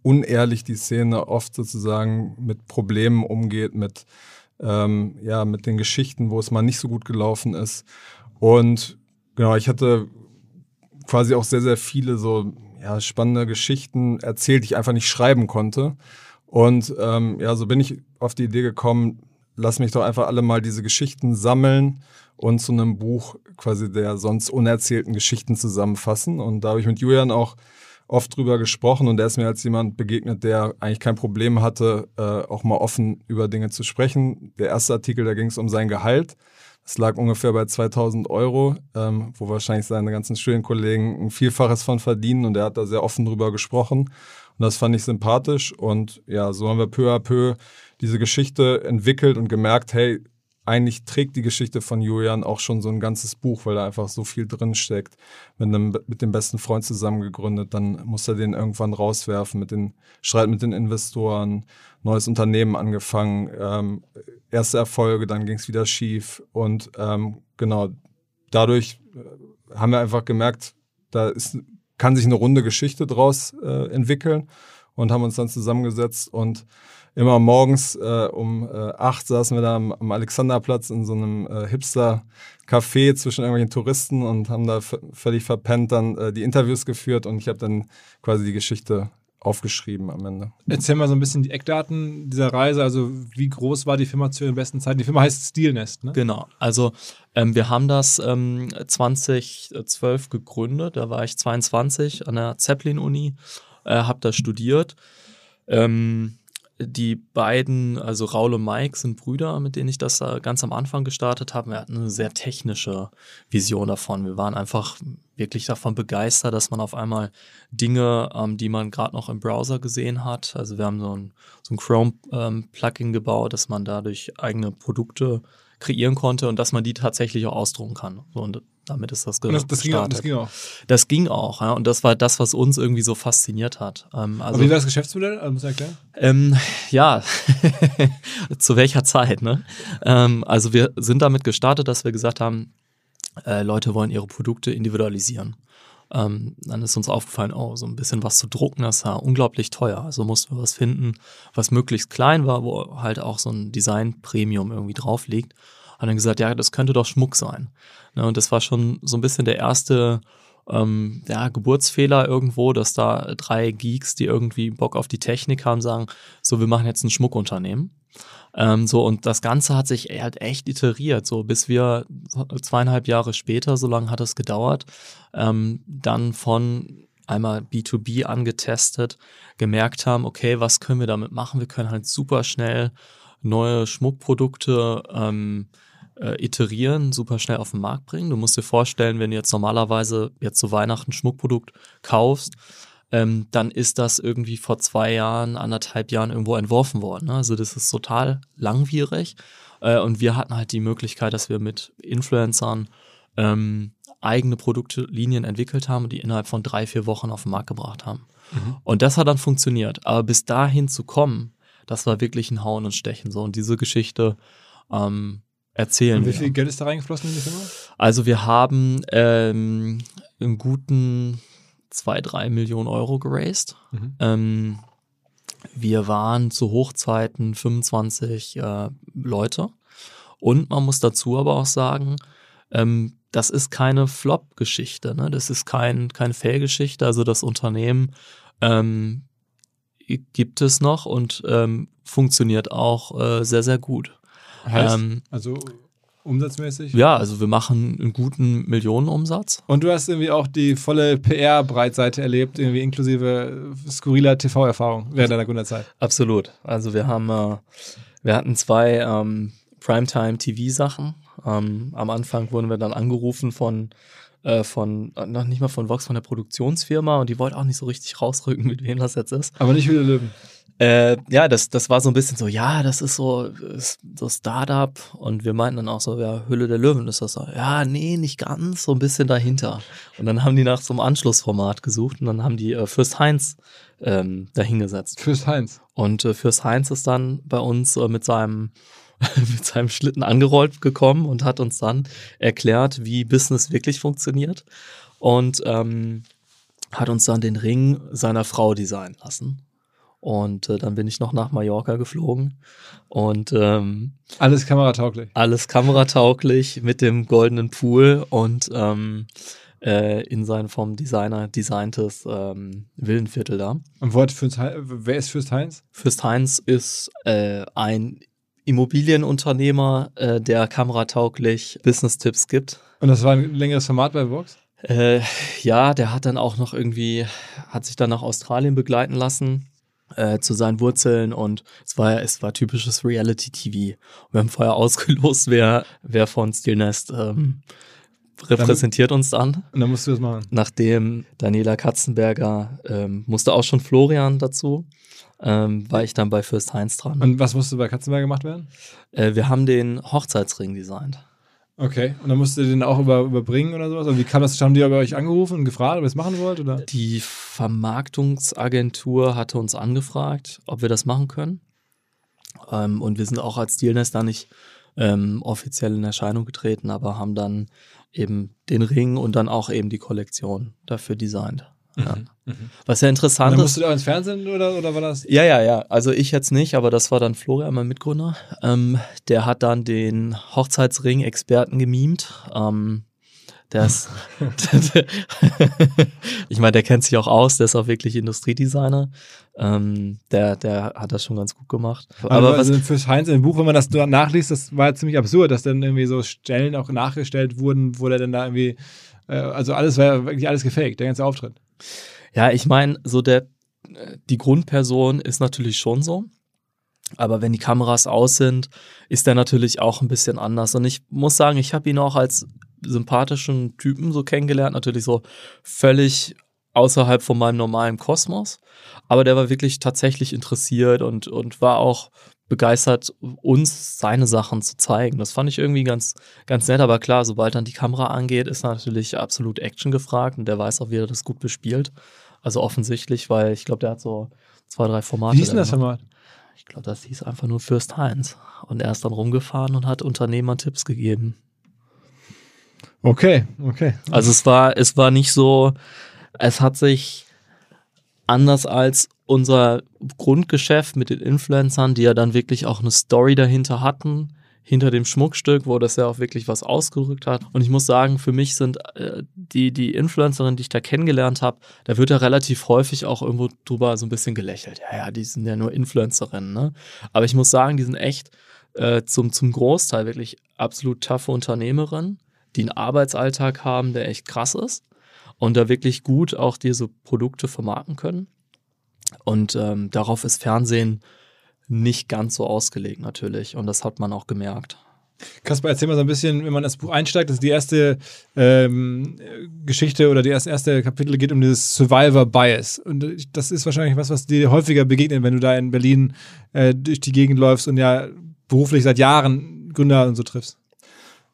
unehrlich die Szene oft sozusagen mit Problemen umgeht, mit, ähm, ja, mit den Geschichten, wo es mal nicht so gut gelaufen ist. Und genau, ich hatte quasi auch sehr, sehr viele so ja, spannende Geschichten erzählt, die ich einfach nicht schreiben konnte. Und ähm, ja, so bin ich auf die Idee gekommen, lass mich doch einfach alle mal diese Geschichten sammeln und zu einem Buch quasi der sonst unerzählten Geschichten zusammenfassen. Und da habe ich mit Julian auch oft drüber gesprochen und er ist mir als jemand begegnet, der eigentlich kein Problem hatte, äh, auch mal offen über Dinge zu sprechen. Der erste Artikel, da ging es um sein Gehalt. Das lag ungefähr bei 2000 Euro, ähm, wo wahrscheinlich seine ganzen Studienkollegen ein Vielfaches von verdienen und er hat da sehr offen drüber gesprochen. Und das fand ich sympathisch und ja, so haben wir peu à peu diese Geschichte entwickelt und gemerkt, hey, eigentlich trägt die Geschichte von Julian auch schon so ein ganzes Buch, weil da einfach so viel drin steckt. Mit, einem, mit dem besten Freund zusammen gegründet, dann muss er den irgendwann rauswerfen, mit den Streit mit den Investoren, neues Unternehmen angefangen, ähm, erste Erfolge, dann ging es wieder schief und ähm, genau dadurch äh, haben wir einfach gemerkt, da ist, kann sich eine runde Geschichte draus äh, entwickeln und haben uns dann zusammengesetzt und immer morgens äh, um äh, acht saßen wir da am, am Alexanderplatz in so einem äh, Hipster-Café zwischen irgendwelchen Touristen und haben da völlig verpennt dann äh, die Interviews geführt und ich habe dann quasi die Geschichte aufgeschrieben am Ende. Erzähl mal so ein bisschen die Eckdaten dieser Reise. Also, wie groß war die Firma zu den besten Zeiten? Die Firma heißt Steelnest, ne? Genau. Also, ähm, wir haben das ähm, 2012 gegründet. Da war ich 22 an der Zeppelin-Uni, äh, habe da studiert. Ähm, die beiden, also Raul und Mike, sind Brüder, mit denen ich das ganz am Anfang gestartet habe. Wir hatten eine sehr technische Vision davon. Wir waren einfach wirklich davon begeistert, dass man auf einmal Dinge, ähm, die man gerade noch im Browser gesehen hat, also wir haben so ein, so ein Chrome-Plugin ähm, gebaut, dass man dadurch eigene Produkte kreieren konnte und dass man die tatsächlich auch ausdrucken kann. So, und damit ist das, das, das, ging auch, das ging auch. Das ging auch, ja. Und das war das, was uns irgendwie so fasziniert hat. Ähm, also, Aber wie war das Geschäftsmodell? Also, muss erklären? Ähm, ja, zu welcher Zeit, ne? Ähm, also wir sind damit gestartet, dass wir gesagt haben, äh, Leute wollen ihre Produkte individualisieren. Ähm, dann ist uns aufgefallen, oh, so ein bisschen was zu drucken, das war unglaublich teuer. Also mussten wir was finden, was möglichst klein war, wo halt auch so ein Design-Premium irgendwie drauf liegt. Und dann gesagt, ja, das könnte doch Schmuck sein. Ne, und das war schon so ein bisschen der erste ähm, ja, Geburtsfehler irgendwo, dass da drei Geeks, die irgendwie Bock auf die Technik haben, sagen, so, wir machen jetzt ein Schmuckunternehmen. Ähm, so, und das Ganze hat sich halt echt iteriert, so bis wir zweieinhalb Jahre später, so lange hat es gedauert, ähm, dann von einmal B2B angetestet, gemerkt haben, okay, was können wir damit machen? Wir können halt super schnell neue Schmuckprodukte ähm, äh, iterieren, super schnell auf den Markt bringen. Du musst dir vorstellen, wenn du jetzt normalerweise jetzt zu Weihnachten Schmuckprodukt kaufst, ähm, dann ist das irgendwie vor zwei Jahren, anderthalb Jahren irgendwo entworfen worden. Ne? Also das ist total langwierig. Äh, und wir hatten halt die Möglichkeit, dass wir mit Influencern ähm, eigene Produktlinien entwickelt haben und die innerhalb von drei, vier Wochen auf den Markt gebracht haben. Mhm. Und das hat dann funktioniert. Aber bis dahin zu kommen, das war wirklich ein Hauen und Stechen so. Und diese Geschichte ähm, erzählen. Und wie viel Geld ist da reingeflossen in die Firma? Also wir haben ähm, einen guten zwei, drei Millionen Euro geraced. Mhm. Ähm, wir waren zu Hochzeiten 25 äh, Leute. Und man muss dazu aber auch sagen, ähm, das ist keine Flop-Geschichte, ne? das ist kein, keine Fail-Geschichte. Also das Unternehmen ähm, gibt es noch und ähm, funktioniert auch äh, sehr, sehr gut. Heißt, ähm, also umsatzmäßig? Ja, also wir machen einen guten Millionenumsatz. Und du hast irgendwie auch die volle PR-Breitseite erlebt, irgendwie inklusive skurriler TV-Erfahrung während deiner Gründerzeit. Absolut. Also wir haben, äh, wir hatten zwei ähm, Primetime-TV-Sachen. Ähm, am Anfang wurden wir dann angerufen von äh, von, noch nicht mal von Vox, von der Produktionsfirma und die wollten auch nicht so richtig rausrücken, mit wem das jetzt ist. Aber nicht wieder Löwen. Äh, ja, das, das war so ein bisschen so, ja, das ist so, ist so Startup und wir meinten dann auch so, ja, Hülle der Löwen ist das so. Ja, nee, nicht ganz, so ein bisschen dahinter. Und dann haben die nach so einem Anschlussformat gesucht und dann haben die äh, Fürst Heinz ähm, dahingesetzt. Fürst Heinz. Und äh, Fürst Heinz ist dann bei uns äh, mit seinem mit seinem Schlitten angerollt gekommen und hat uns dann erklärt, wie Business wirklich funktioniert und ähm, hat uns dann den Ring seiner Frau designen lassen. Und äh, dann bin ich noch nach Mallorca geflogen. Und ähm, alles kameratauglich. Alles kameratauglich mit dem goldenen Pool und ähm, äh, in seinem vom Designer designtes ähm, Villenviertel da. Und wo Fürst, wer ist Fürst Heinz? Fürst Heinz ist äh, ein Immobilienunternehmer, äh, der kameratauglich Business-Tipps gibt. Und das war ein längeres Format bei Vox? Äh, ja, der hat dann auch noch irgendwie, hat sich dann nach Australien begleiten lassen äh, zu seinen Wurzeln und es war es war typisches Reality TV. wir haben vorher ausgelost, wer wer von Steelnest ähm, repräsentiert uns dann. Und dann musst du das machen. Nachdem Daniela Katzenberger ähm, musste auch schon Florian dazu. Ähm, war ich dann bei Fürst Heinz dran. Und was musste bei Katzenberger gemacht werden? Äh, wir haben den Hochzeitsring designt. Okay, und dann musst du den auch über, überbringen oder sowas? Und wie kam das? Haben die bei euch angerufen und gefragt, ob ihr es machen wollt? Oder? Die Vermarktungsagentur hatte uns angefragt, ob wir das machen können. Ähm, und wir sind auch als Dealnest da nicht ähm, offiziell in Erscheinung getreten, aber haben dann eben den Ring und dann auch eben die Kollektion dafür designt. Ja. Mhm. mhm. Was ja interessant ist. Musst du da ins Fernsehen oder, oder war das? Ja, ja, ja. Also ich jetzt nicht, aber das war dann Florian, mein Mitgründer. Ähm, der hat dann den Hochzeitsring-Experten gemimt. Ähm, der ist, ich meine, der kennt sich auch aus, der ist auch wirklich Industriedesigner. Ähm, der, der hat das schon ganz gut gemacht. Aber, aber also fürs Heinz im Buch, wenn man das nachliest, das war ziemlich absurd, dass dann irgendwie so Stellen auch nachgestellt wurden, wo der dann da irgendwie, äh, also alles war wirklich alles gefaked, der ganze Auftritt. Ja, ich meine, so der, die Grundperson ist natürlich schon so. Aber wenn die Kameras aus sind, ist der natürlich auch ein bisschen anders. Und ich muss sagen, ich habe ihn auch als sympathischen Typen so kennengelernt, natürlich so völlig außerhalb von meinem normalen Kosmos. Aber der war wirklich tatsächlich interessiert und, und war auch begeistert, uns seine Sachen zu zeigen. Das fand ich irgendwie ganz, ganz nett. Aber klar, sobald dann die Kamera angeht, ist natürlich absolut Action gefragt und der weiß auch, wie er das gut bespielt. Also offensichtlich, weil ich glaube, der hat so zwei, drei Formate. Wie hieß denn das Format? Ich glaube, das hieß einfach nur Fürst Heinz. Und er ist dann rumgefahren und hat Unternehmern Tipps gegeben. Okay, okay. Also es war, es war nicht so, es hat sich anders als unser Grundgeschäft mit den Influencern, die ja dann wirklich auch eine Story dahinter hatten, hinter dem Schmuckstück, wo das ja auch wirklich was ausgedrückt hat. Und ich muss sagen, für mich sind äh, die, die Influencerin, die ich da kennengelernt habe, da wird ja relativ häufig auch irgendwo drüber so ein bisschen gelächelt. Ja, ja, die sind ja nur Influencerinnen, ne? Aber ich muss sagen, die sind echt äh, zum, zum Großteil wirklich absolut taffe Unternehmerinnen, die einen Arbeitsalltag haben, der echt krass ist und da wirklich gut auch diese Produkte vermarkten können. Und ähm, darauf ist Fernsehen nicht ganz so ausgelegt natürlich. Und das hat man auch gemerkt. Kasper, erzähl mal so ein bisschen, wenn man das Buch einsteigt, das die erste ähm, Geschichte oder die erste, Kapitel geht um dieses Survivor Bias. Und das ist wahrscheinlich was, was dir häufiger begegnet, wenn du da in Berlin äh, durch die Gegend läufst und ja beruflich seit Jahren Gründer und so triffst.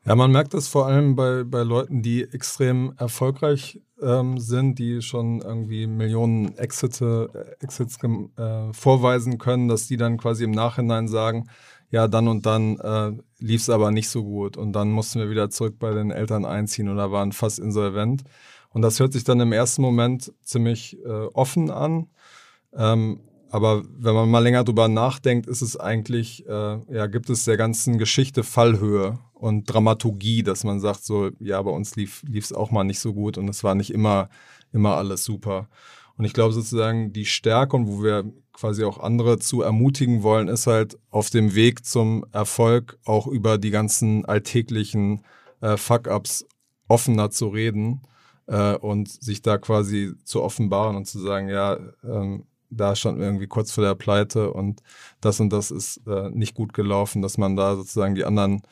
Ja, man merkt das vor allem bei, bei Leuten, die extrem erfolgreich ähm, sind, die schon irgendwie Millionen Exite, äh, Exits äh, vorweisen können, dass die dann quasi im Nachhinein sagen, ja, dann und dann äh, lief es aber nicht so gut und dann mussten wir wieder zurück bei den Eltern einziehen oder waren fast insolvent. Und das hört sich dann im ersten Moment ziemlich äh, offen an. Ähm, aber wenn man mal länger drüber nachdenkt, ist es eigentlich, äh, ja, gibt es der ganzen Geschichte Fallhöhe und Dramaturgie, dass man sagt, so, ja, bei uns lief es auch mal nicht so gut und es war nicht immer, immer alles super. Und ich glaube sozusagen, die Stärke und wo wir quasi auch andere zu ermutigen wollen, ist halt auf dem Weg zum Erfolg auch über die ganzen alltäglichen äh, Fuck-ups offener zu reden äh, und sich da quasi zu offenbaren und zu sagen, ja, ähm, da standen wir irgendwie kurz vor der Pleite und das und das ist äh, nicht gut gelaufen, dass man da sozusagen die anderen,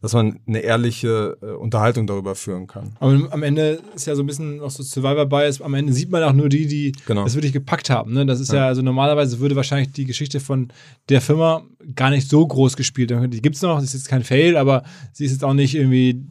dass man eine ehrliche äh, Unterhaltung darüber führen kann. Aber am Ende ist ja so ein bisschen noch so Survivor Bias, am Ende sieht man auch nur die, die genau. das wirklich gepackt haben. Ne? Das ist ja. ja. also normalerweise würde wahrscheinlich die Geschichte von der Firma gar nicht so groß gespielt werden. Die gibt es noch, das ist jetzt kein Fail, aber sie ist jetzt auch nicht irgendwie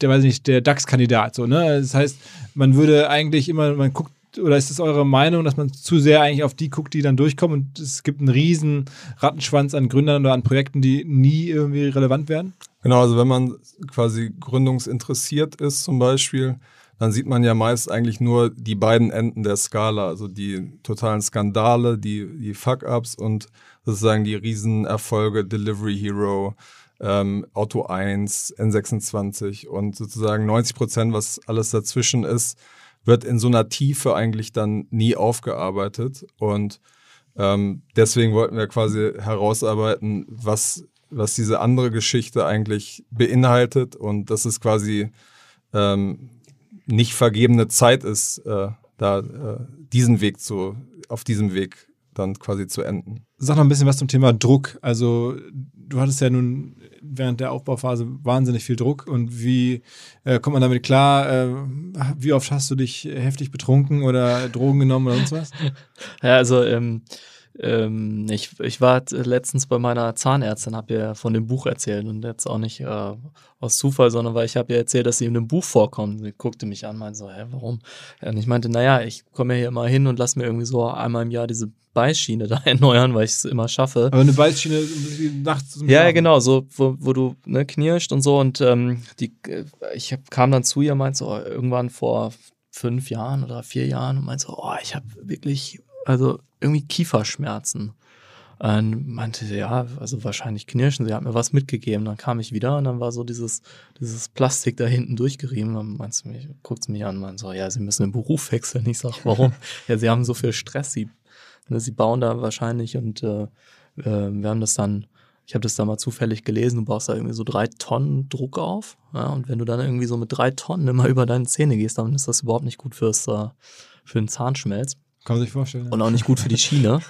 der weiß nicht, der DAX-Kandidat. So, ne? Das heißt, man würde eigentlich immer, man guckt oder ist es eure Meinung, dass man zu sehr eigentlich auf die guckt, die dann durchkommen und es gibt einen riesen Rattenschwanz an Gründern oder an Projekten, die nie irgendwie relevant werden? Genau, also wenn man quasi gründungsinteressiert ist zum Beispiel, dann sieht man ja meist eigentlich nur die beiden Enden der Skala, also die totalen Skandale, die, die Fuck-Ups und sozusagen die Riesenerfolge, Delivery Hero, ähm, Auto 1, N26 und sozusagen 90 Prozent, was alles dazwischen ist, wird in so einer Tiefe eigentlich dann nie aufgearbeitet. Und ähm, deswegen wollten wir quasi herausarbeiten, was, was diese andere Geschichte eigentlich beinhaltet und dass es quasi ähm, nicht vergebene Zeit ist, äh, da äh, diesen Weg zu, auf diesem Weg dann quasi zu enden. Sag noch ein bisschen was zum Thema Druck. Also du hattest ja nun während der Aufbauphase wahnsinnig viel Druck und wie äh, kommt man damit klar? Äh, wie oft hast du dich heftig betrunken oder Drogen genommen oder sonst was? Ja, also ähm, ähm, ich, ich war letztens bei meiner Zahnärztin, habe ihr von dem Buch erzählt und jetzt auch nicht äh, aus Zufall, sondern weil ich habe ihr erzählt, dass sie in dem Buch vorkommt. Sie guckte mich an, meinte so, hä, warum? Und ich meinte, naja, ich komme ja hier immer hin und lass mir irgendwie so einmal im Jahr diese Beißschiene da erneuern, weil ich es immer schaffe. Aber eine Beißschiene nachts Ja, ja, genau, so, wo, wo du ne, knirscht und so. Und ähm, die, äh, ich hab, kam dann zu ihr, meinte so, oh, irgendwann vor fünf Jahren oder vier Jahren und meinte so, oh, ich habe wirklich also irgendwie Kieferschmerzen. Und meinte, ja, also wahrscheinlich knirschen. Sie hat mir was mitgegeben. Dann kam ich wieder und dann war so dieses, dieses Plastik da hinten durchgerieben. Dann meinst du mich, guckt sie mich an und meint so, ja, sie müssen den Beruf wechseln. Ich sag, warum? ja, sie haben so viel Stress. Sie, ne, sie bauen da wahrscheinlich und äh, äh wir haben das dann, ich habe das da mal zufällig gelesen, du baust da irgendwie so drei Tonnen Druck auf. Ja, und wenn du dann irgendwie so mit drei Tonnen immer über deine Zähne gehst, dann ist das überhaupt nicht gut fürs, äh, für den Zahnschmelz. Kann man sich vorstellen. und auch nicht gut für die Schiene.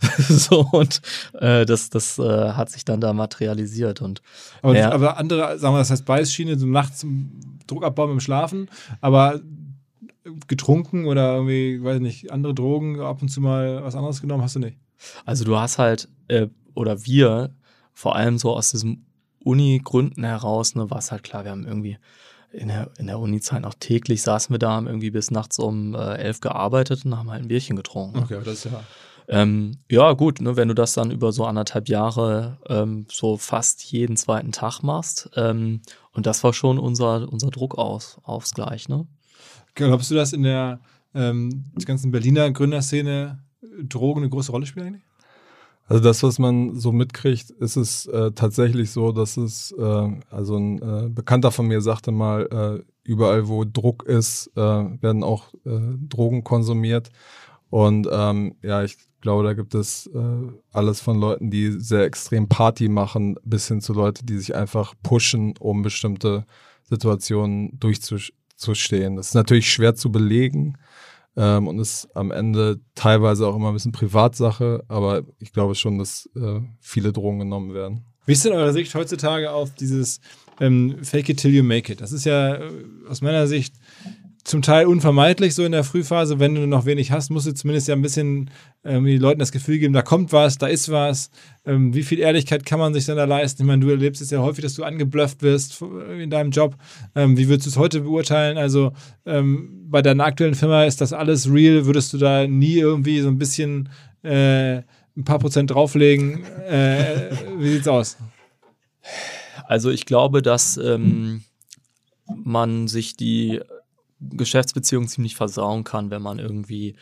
so und äh, das, das äh, hat sich dann da materialisiert und Aber, Ja. aber andere, sagen wir, das heißt Beißschiene, so nachts zum Druckabbau im Schlafen, aber getrunken oder irgendwie, weiß nicht, andere Drogen, ab und zu mal was anderes genommen, hast du nicht. Also du hast halt, äh, oder wir, vor allem so aus diesem Uni-Gründen heraus, ne, war es halt klar, wir haben irgendwie in der, in der Uni-Zeit noch täglich saßen wir da, haben irgendwie bis nachts um äh, elf gearbeitet und haben halt ein Bierchen getrunken. Okay, das ist ja. Ähm, ja, gut, ne, wenn du das dann über so anderthalb Jahre ähm, so fast jeden zweiten Tag machst, ähm, und das war schon unser, unser Druckausgleich, ne? Glaubst du, dass in der ähm, der ganzen Berliner Gründerszene Drogen eine große Rolle spielen eigentlich? Also das, was man so mitkriegt, ist es äh, tatsächlich so, dass es, äh, also ein äh, Bekannter von mir sagte mal, äh, überall wo Druck ist, äh, werden auch äh, Drogen konsumiert. Und ähm, ja, ich glaube, da gibt es äh, alles von Leuten, die sehr extrem Party machen, bis hin zu Leuten, die sich einfach pushen, um bestimmte Situationen durchzustehen. Das ist natürlich schwer zu belegen ähm, und ist am Ende teilweise auch immer ein bisschen Privatsache, aber ich glaube schon, dass äh, viele Drogen genommen werden. Wie ist denn eure Sicht heutzutage auf dieses ähm, Fake it till you make it? Das ist ja äh, aus meiner Sicht zum Teil unvermeidlich so in der Frühphase. Wenn du noch wenig hast, musst du zumindest ja ein bisschen ähm, den Leuten das Gefühl geben, da kommt was, da ist was. Ähm, wie viel Ehrlichkeit kann man sich denn da leisten? Ich meine, du erlebst es ja häufig, dass du angeblufft wirst in deinem Job. Ähm, wie würdest du es heute beurteilen? Also ähm, bei deiner aktuellen Firma ist das alles real? Würdest du da nie irgendwie so ein bisschen äh, ein paar Prozent drauflegen? Äh, wie sieht's aus? Also ich glaube, dass ähm, man sich die Geschäftsbeziehung ziemlich versauen kann, wenn man irgendwie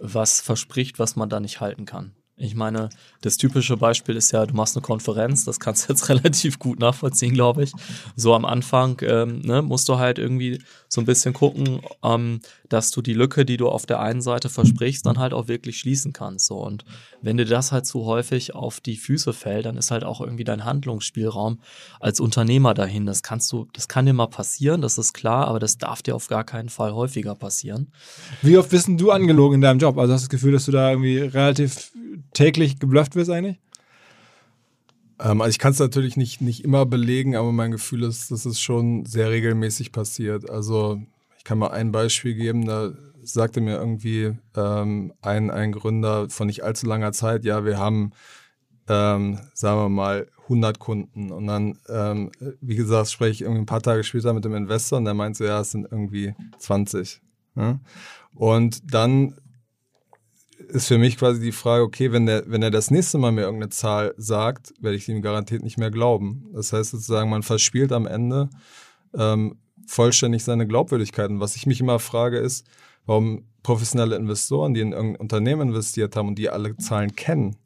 was verspricht, was man da nicht halten kann. Ich meine, das typische Beispiel ist ja, du machst eine Konferenz, das kannst du jetzt relativ gut nachvollziehen, glaube ich. So am Anfang ähm, ne, musst du halt irgendwie so ein bisschen gucken, ähm, dass du die Lücke, die du auf der einen Seite versprichst, dann halt auch wirklich schließen kannst. So. Und wenn dir das halt zu häufig auf die Füße fällt, dann ist halt auch irgendwie dein Handlungsspielraum als Unternehmer dahin. Das kannst du, das kann dir mal passieren, das ist klar, aber das darf dir auf gar keinen Fall häufiger passieren. Wie oft bist du angelogen in deinem Job? Also hast du das Gefühl, dass du da irgendwie relativ täglich geblufft wirst eigentlich? Ähm, also ich kann es natürlich nicht, nicht immer belegen, aber mein Gefühl ist, dass es schon sehr regelmäßig passiert. Also ich kann mal ein Beispiel geben, da sagte mir irgendwie ähm, ein, ein Gründer von nicht allzu langer Zeit, ja, wir haben, ähm, sagen wir mal, 100 Kunden. Und dann, ähm, wie gesagt, spreche ich irgendwie ein paar Tage später mit dem Investor und der meint so, ja, es sind irgendwie 20. Ja? Und dann ist für mich quasi die Frage, okay, wenn der, wenn er das nächste Mal mir irgendeine Zahl sagt, werde ich ihm garantiert nicht mehr glauben. Das heißt sozusagen, man verspielt am Ende ähm, vollständig seine Glaubwürdigkeit. Und was ich mich immer frage, ist, warum professionelle Investoren, die in irgendein Unternehmen investiert haben und die alle Zahlen kennen,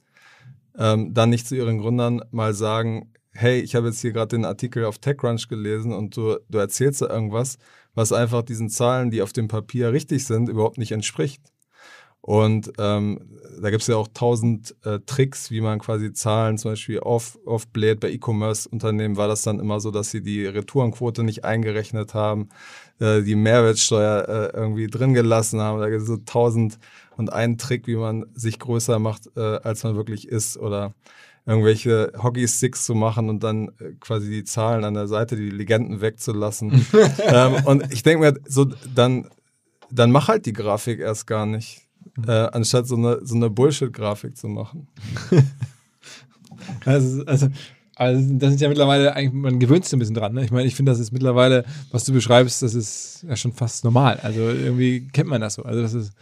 ähm, dann nicht zu ihren Gründern mal sagen, hey, ich habe jetzt hier gerade den Artikel auf TechCrunch gelesen und du, du erzählst da irgendwas, was einfach diesen Zahlen, die auf dem Papier richtig sind, überhaupt nicht entspricht. Und ähm, da gibt es ja auch tausend äh, Tricks, wie man quasi Zahlen zum Beispiel off, offbläht. Bei E-Commerce-Unternehmen war das dann immer so, dass sie die Retourenquote nicht eingerechnet haben, äh, die Mehrwertsteuer äh, irgendwie drin gelassen haben. Da gibt es so tausend und einen Trick, wie man sich größer macht, äh, als man wirklich ist. Oder irgendwelche Hockey-Sticks zu machen und dann äh, quasi die Zahlen an der Seite, die Legenden wegzulassen. ähm, und ich denke mir, so dann, dann mach halt die Grafik erst gar nicht äh, anstatt so eine, so eine Bullshit-Grafik zu machen. Also, also, also das ist ja mittlerweile eigentlich, man gewöhnt sich ein bisschen dran. Ne? Ich meine, ich finde, das ist mittlerweile, was du beschreibst, das ist ja schon fast normal. Also irgendwie kennt man das so. Also das ist,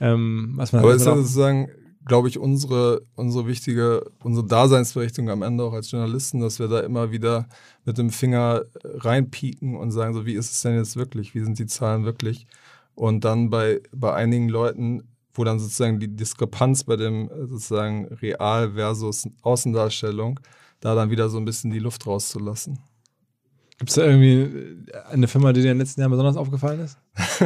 ähm, was man Aber halt es ist ja sozusagen, glaube ich, unsere, unsere wichtige, unsere Daseinsberechtigung am Ende auch als Journalisten, dass wir da immer wieder mit dem Finger reinpieken und sagen, so wie ist es denn jetzt wirklich? Wie sind die Zahlen wirklich? Und dann bei, bei einigen Leuten wo dann sozusagen die Diskrepanz bei dem äh, sozusagen Real versus Außendarstellung, da dann wieder so ein bisschen die Luft rauszulassen. Gibt es da irgendwie eine Firma, die dir in den letzten Jahren besonders aufgefallen ist?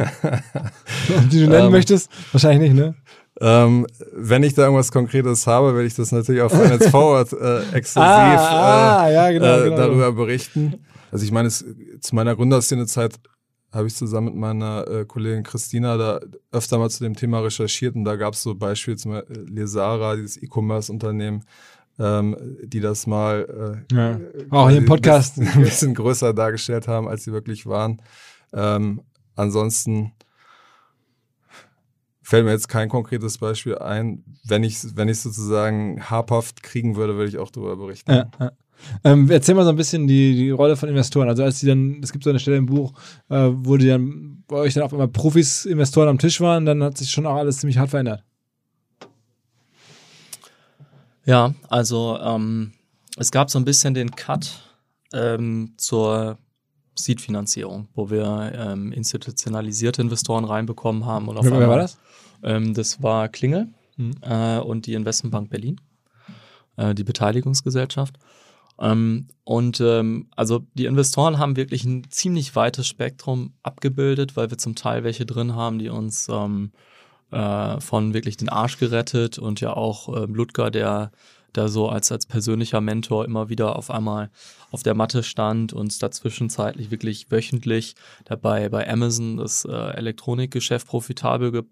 die du nennen Ähm, möchtest? Wahrscheinlich nicht, ne? Ähm, wenn ich da irgendwas Konkretes habe, werde ich das natürlich auf Finance Forward äh, exklusiv Ah, ah, äh, ja, genau, äh, genau. darüber berichten. Also ich meine, es, zu meiner Gründerszene-Zeit habe ich zusammen mit meiner äh, Kollegin Christina da öfter mal zu dem Thema recherchiert und da gab es so Beispiele zum Beispiel Lesara, dieses E-Commerce-Unternehmen, ähm, die das mal äh, Ja. Auch hier im Podcast. ein bisschen, ein bisschen größer dargestellt haben, als sie wirklich waren. Ähm, ansonsten fällt mir jetzt kein konkretes Beispiel ein. Wenn ich wenn ich sozusagen habhaft kriegen würde, würde ich auch darüber berichten. Ja, ja. Ähm, erzähl mal so ein bisschen die, die Rolle von Investoren. Also als die dann, es gibt so eine Stelle im Buch, äh, wo die dann bei euch dann auf einmal Profis, Investoren am Tisch waren, dann hat sich schon auch alles ziemlich hart verändert. Ja, also ähm, es gab so ein bisschen den Cut ähm, zur Seed-Finanzierung, wo wir ähm, institutionalisierte Investoren reinbekommen haben. Und auf Wer, wer war einmal- das? Ähm, das war Klingel Mhm. äh, und die Investmentbank Berlin, äh, die Beteiligungsgesellschaft. Ähm, und ähm, also die Investoren haben wirklich ein ziemlich weites Spektrum abgebildet, weil wir zum Teil welche drin haben, die uns ähm, äh, von wirklich den Arsch gerettet und ja auch ähm, Ludger, der da so als, als persönlicher Mentor immer wieder auf einmal auf der Matte stand und dazwischenzeitlich wirklich wöchentlich dabei bei Amazon das äh, Elektronikgeschäft profitabel ge,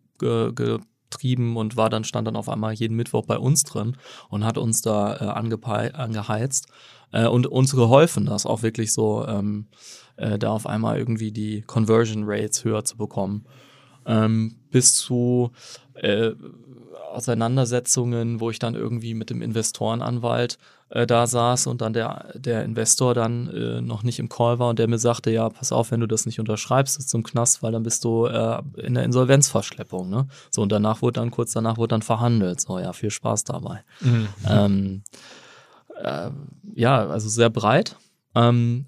ge, getrieben und war dann, stand dann auf einmal jeden Mittwoch bei uns drin und hat uns da äh, angeheizt äh, und uns geholfen, das auch wirklich so ähm, äh, da auf einmal irgendwie die Conversion Rates höher zu bekommen. Ähm, bis zu äh, Auseinandersetzungen, wo ich dann irgendwie mit dem Investorenanwalt äh, da saß und dann der, der Investor dann äh, noch nicht im Call war und der mir sagte, ja, pass auf, wenn du das nicht unterschreibst, ist zum Knast, weil dann bist du äh, in der Insolvenzverschleppung. Ne? So, und danach wurde dann, kurz danach wurde dann verhandelt. So, ja, viel Spaß dabei. Ähm, äh, ja, also sehr breit. Ähm,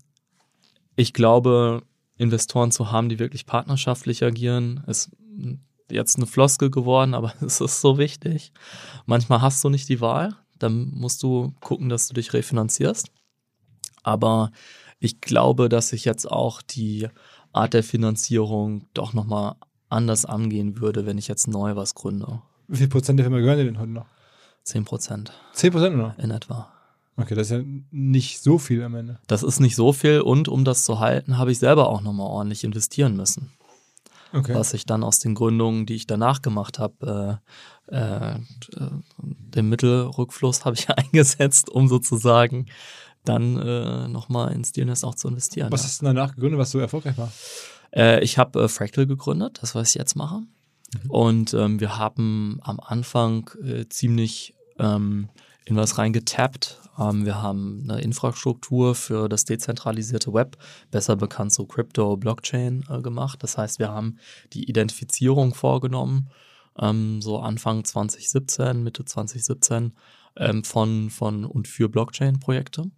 ich glaube, Investoren zu haben, die wirklich partnerschaftlich agieren, ist jetzt eine Floskel geworden, aber es ist so wichtig. Manchmal hast du nicht die Wahl, dann musst du gucken, dass du dich refinanzierst. Aber ich glaube, dass ich jetzt auch die Art der Finanzierung doch nochmal anders angehen würde, wenn ich jetzt neu was gründe. Wie viel Prozent der Firma gehören dir denn heute noch? 10 Prozent 10 Prozent noch? in etwa. Okay, das ist ja nicht so viel am Ende. Das ist nicht so viel und um das zu halten, habe ich selber auch nochmal ordentlich investieren müssen. Okay. Was ich dann aus den Gründungen, die ich danach gemacht habe, äh, äh, den Mittelrückfluss habe ich eingesetzt, um sozusagen dann äh, nochmal in Steelness auch zu investieren. Was ja. hast du danach gegründet, was so erfolgreich war? Äh, ich habe äh, Fractal gegründet, das was ich jetzt mache. Und ähm, wir haben am Anfang äh, ziemlich ähm, in was reingetappt. Ähm, wir haben eine Infrastruktur für das dezentralisierte Web, besser bekannt so Crypto, Blockchain äh, gemacht. Das heißt, wir haben die Identifizierung vorgenommen, ähm, so Anfang 2017, Mitte 2017 ähm, von, von und für Blockchain-Projekte.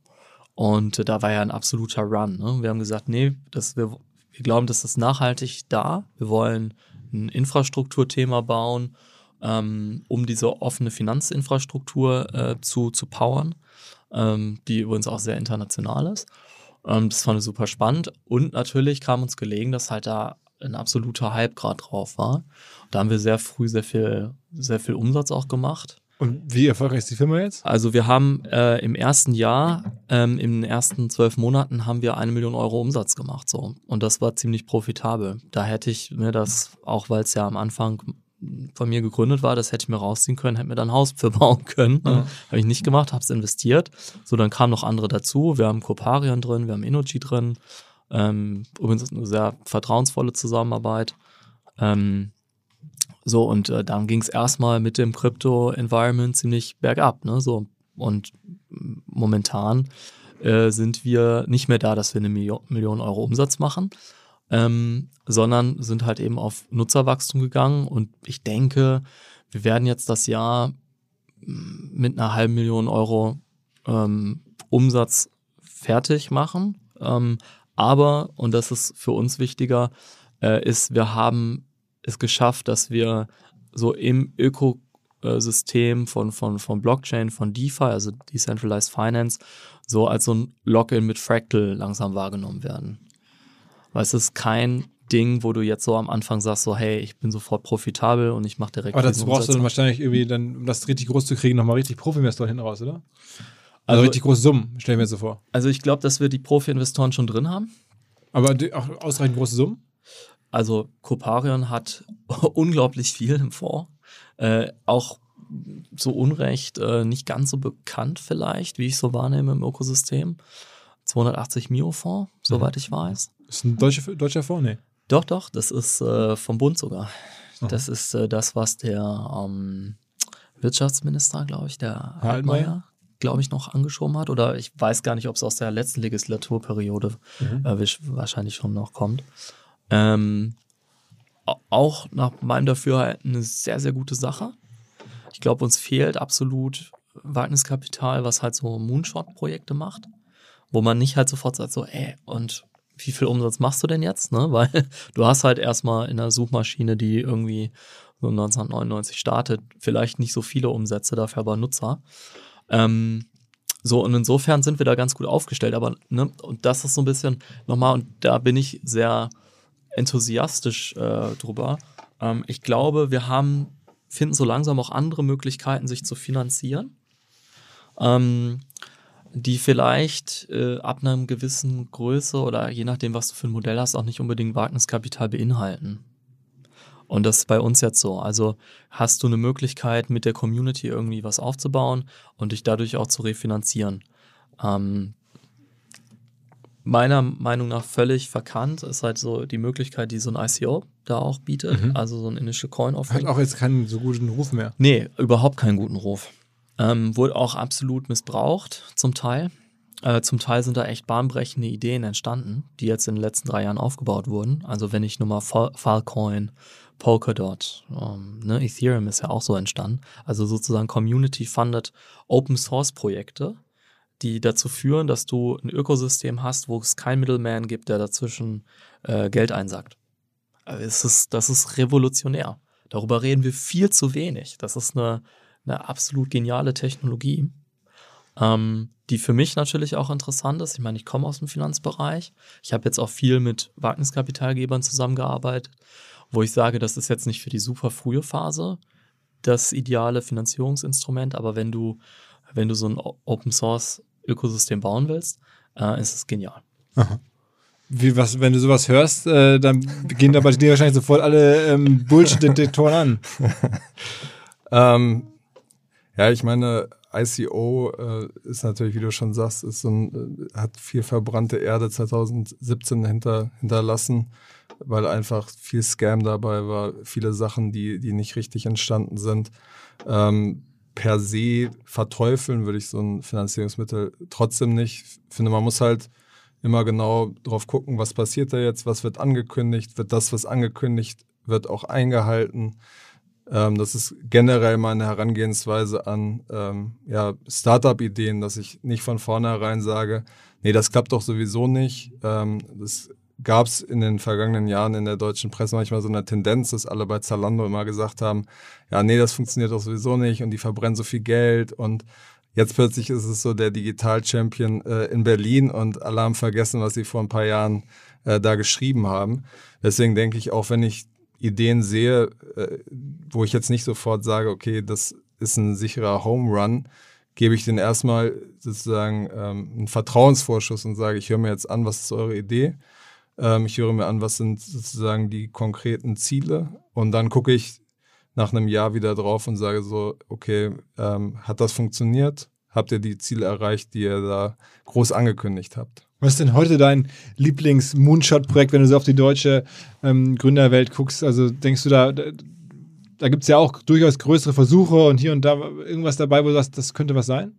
Und äh, da war ja ein absoluter Run. Ne? Wir haben gesagt, nee, das, wir, wir glauben, das ist nachhaltig da. Wir wollen ein Infrastrukturthema bauen, ähm, um diese offene Finanzinfrastruktur äh, zu, zu powern, ähm, die übrigens auch sehr international ist. Ähm, das fand ich super spannend. Und natürlich kam uns gelegen, dass halt da ein absoluter Hype gerade drauf war. Da haben wir sehr früh sehr viel, sehr viel Umsatz auch gemacht. Und wie erfolgreich ist die Firma jetzt? Also wir haben äh, im ersten Jahr, ähm, in den ersten zwölf Monaten haben wir eine Million Euro Umsatz gemacht. So. Und das war ziemlich profitabel. Da hätte ich mir das, auch weil es ja am Anfang von mir gegründet war, das hätte ich mir rausziehen können, hätte mir dann ein Haus für bauen können. Ne? Habe ich nicht gemacht, habe es investiert. So, dann kamen noch andere dazu. Wir haben Coparion drin, wir haben Energy drin. Ähm, übrigens eine sehr vertrauensvolle Zusammenarbeit. Ähm, so, und äh, dann ging es erstmal mit dem Crypto-Environment ziemlich bergab. Ne? So, und momentan äh, sind wir nicht mehr da, dass wir eine Million, Million Euro Umsatz machen, ähm, sondern sind halt eben auf Nutzerwachstum gegangen. Und ich denke, wir werden jetzt das Jahr mm, mit einer halben Million Euro ähm, Umsatz fertig machen. Ähm, aber, und das ist für uns wichtiger, äh, ist, wir haben es geschafft, dass wir so im Ökosystem von, von, von Blockchain, von DeFi, also Decentralized Finance, so als so ein Login mit Fractal langsam wahrgenommen werden. Weil es ist kein Ding, wo du jetzt so am Anfang sagst, so hey, ich bin sofort profitabel und ich mache direkt Aber dazu brauchst du dann wahrscheinlich irgendwie, dann, um das richtig groß zu kriegen, nochmal richtig Profi-Investoren hinten raus, oder? Also, Also- richtig große Summen, stell ich mir so vor. Also ich glaube, dass wir die Profi-Investoren schon drin haben. Aber auch ausreichend große Summen? also Coparion hat unglaublich viel im Fonds. Äh, auch so Unrecht äh, nicht ganz so bekannt vielleicht, wie ich so wahrnehme im Ökosystem. 280 Mio Fonds, soweit ich weiß. Ist ein deutscher, deutscher Fonds? Nee. Doch, doch, das ist äh, vom Bund sogar. Das ist äh, das, was der ähm, Wirtschaftsminister, glaube ich, der Altmaier? Glaube ich, noch angeschoben hat. Oder ich weiß gar nicht, ob es aus der letzten Legislaturperiode Mhm. äh, wahrscheinlich schon noch kommt. Ähm, au- auch nach meinem Dafürhalten eine sehr, sehr gute Sache. Ich glaube, uns fehlt absolut Wagniskapital, was halt so Moonshot-Projekte macht, wo man nicht halt sofort sagt, so, ey, und wie viel Umsatz machst du denn jetzt? Ne? Weil du hast halt erstmal in einer Suchmaschine, die irgendwie so 1999 startet, vielleicht nicht so viele Umsätze, dafür aber Nutzer. Ähm, so, und insofern sind wir da ganz gut aufgestellt, aber, ne, und das ist so ein bisschen nochmal, und da bin ich sehr enthusiastisch äh, drüber. Ähm, ich glaube, wir haben, finden so langsam auch andere Möglichkeiten, sich zu finanzieren, ähm, die vielleicht äh, ab einer gewissen Größe oder je nachdem, was du für ein Modell hast, auch nicht unbedingt Wagniskapital beinhalten. Und das ist bei uns jetzt so. Also hast du eine Möglichkeit, mit der Community irgendwie was aufzubauen und dich dadurch auch zu refinanzieren. Ähm, meiner Meinung nach völlig verkannt ist halt so die Möglichkeit, die so ein ICO da auch bietet, Mhm. also so ein Initial Coin Hat Offering. auch jetzt keinen so guten Ruf mehr. Nee, überhaupt keinen guten Ruf. Ähm, wurde auch absolut missbraucht, zum Teil. Äh, zum Teil sind da echt bahnbrechende Ideen entstanden, die jetzt in den letzten drei Jahren aufgebaut wurden. Also wenn ich nur mal Filecoin, Polkadot, ähm, ne, Ethereum ist ja auch so entstanden. Also sozusagen Community-funded Open-Source-Projekte, die dazu führen, dass du ein Ökosystem hast, wo es kein Middleman gibt, der dazwischen äh, Geld einsackt. Also es ist, das ist revolutionär. Darüber reden wir viel zu wenig. Das ist eine, eine absolut geniale Technologie, ähm, die für mich natürlich auch interessant ist. Ich meine, ich komme aus dem Finanzbereich. Ich habe jetzt auch viel mit Wagniskapitalgebern zusammengearbeitet, wo ich sage, das ist jetzt nicht für die super frühe Phase das ideale Finanzierungsinstrument, aber wenn du, wenn du so ein Open Source Ökosystem bauen willst, äh, ist es genial. Wie, was, wenn du sowas hörst, äh, dann gehen da bei dir wahrscheinlich sofort alle ähm, Bullshit-Detektoren an. Ähm, ja, ich meine, ICO äh, ist natürlich, wie du schon sagst, ist so ein, äh, hat viel verbrannte Erde 2017 hinter, hinterlassen, weil einfach viel Scam dabei war, viele Sachen, die, die nicht richtig entstanden sind. Ähm, per se verteufeln würde ich so ein Finanzierungsmittel trotzdem nicht. Ich finde, man muss halt immer genau drauf gucken, was passiert da jetzt, was wird angekündigt, wird das, was angekündigt wird, auch eingehalten. Ähm, das ist generell meine Herangehensweise an ähm, ja, Startup-Ideen, dass ich nicht von vornherein sage, nee, das klappt doch sowieso nicht. Ähm, das gab es in den vergangenen Jahren in der deutschen Presse manchmal so eine Tendenz, dass alle bei Zalando immer gesagt haben, ja, nee, das funktioniert doch sowieso nicht und die verbrennen so viel Geld und jetzt plötzlich ist es so der Digital-Champion äh, in Berlin und alle haben vergessen, was sie vor ein paar Jahren äh, da geschrieben haben. Deswegen denke ich, auch wenn ich Ideen sehe, äh, wo ich jetzt nicht sofort sage, okay, das ist ein sicherer Home Run, gebe ich den erstmal sozusagen ähm, einen Vertrauensvorschuss und sage, ich höre mir jetzt an, was ist eure Idee? Ähm, ich höre mir an, was sind sozusagen die konkreten Ziele? Und dann gucke ich nach einem Jahr wieder drauf und sage so, okay, ähm, hat das funktioniert? Habt ihr die Ziele erreicht, die ihr da groß angekündigt habt? Was ist denn heute dein Lieblings-Moonshot-Projekt, wenn du so auf die deutsche ähm, Gründerwelt guckst? Also denkst du da, da, da gibt es ja auch durchaus größere Versuche und hier und da irgendwas dabei, wo du sagst, das könnte was sein?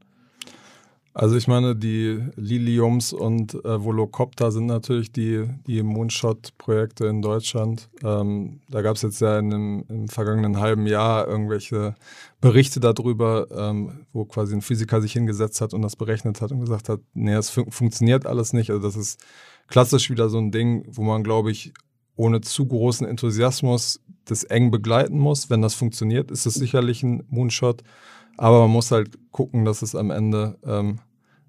Also ich meine, die Liliums und äh, Volocopter sind natürlich die, die Moonshot-Projekte in Deutschland. Ähm, da gab es jetzt ja in dem, im vergangenen halben Jahr irgendwelche Berichte darüber, ähm, wo quasi ein Physiker sich hingesetzt hat und das berechnet hat und gesagt hat, nee, es fun funktioniert alles nicht. Also das ist klassisch wieder so ein Ding, wo man, glaube ich, ohne zu großen Enthusiasmus das eng begleiten muss. Wenn das funktioniert, ist es sicherlich ein Moonshot. Aber man muss halt gucken, dass es am Ende ähm,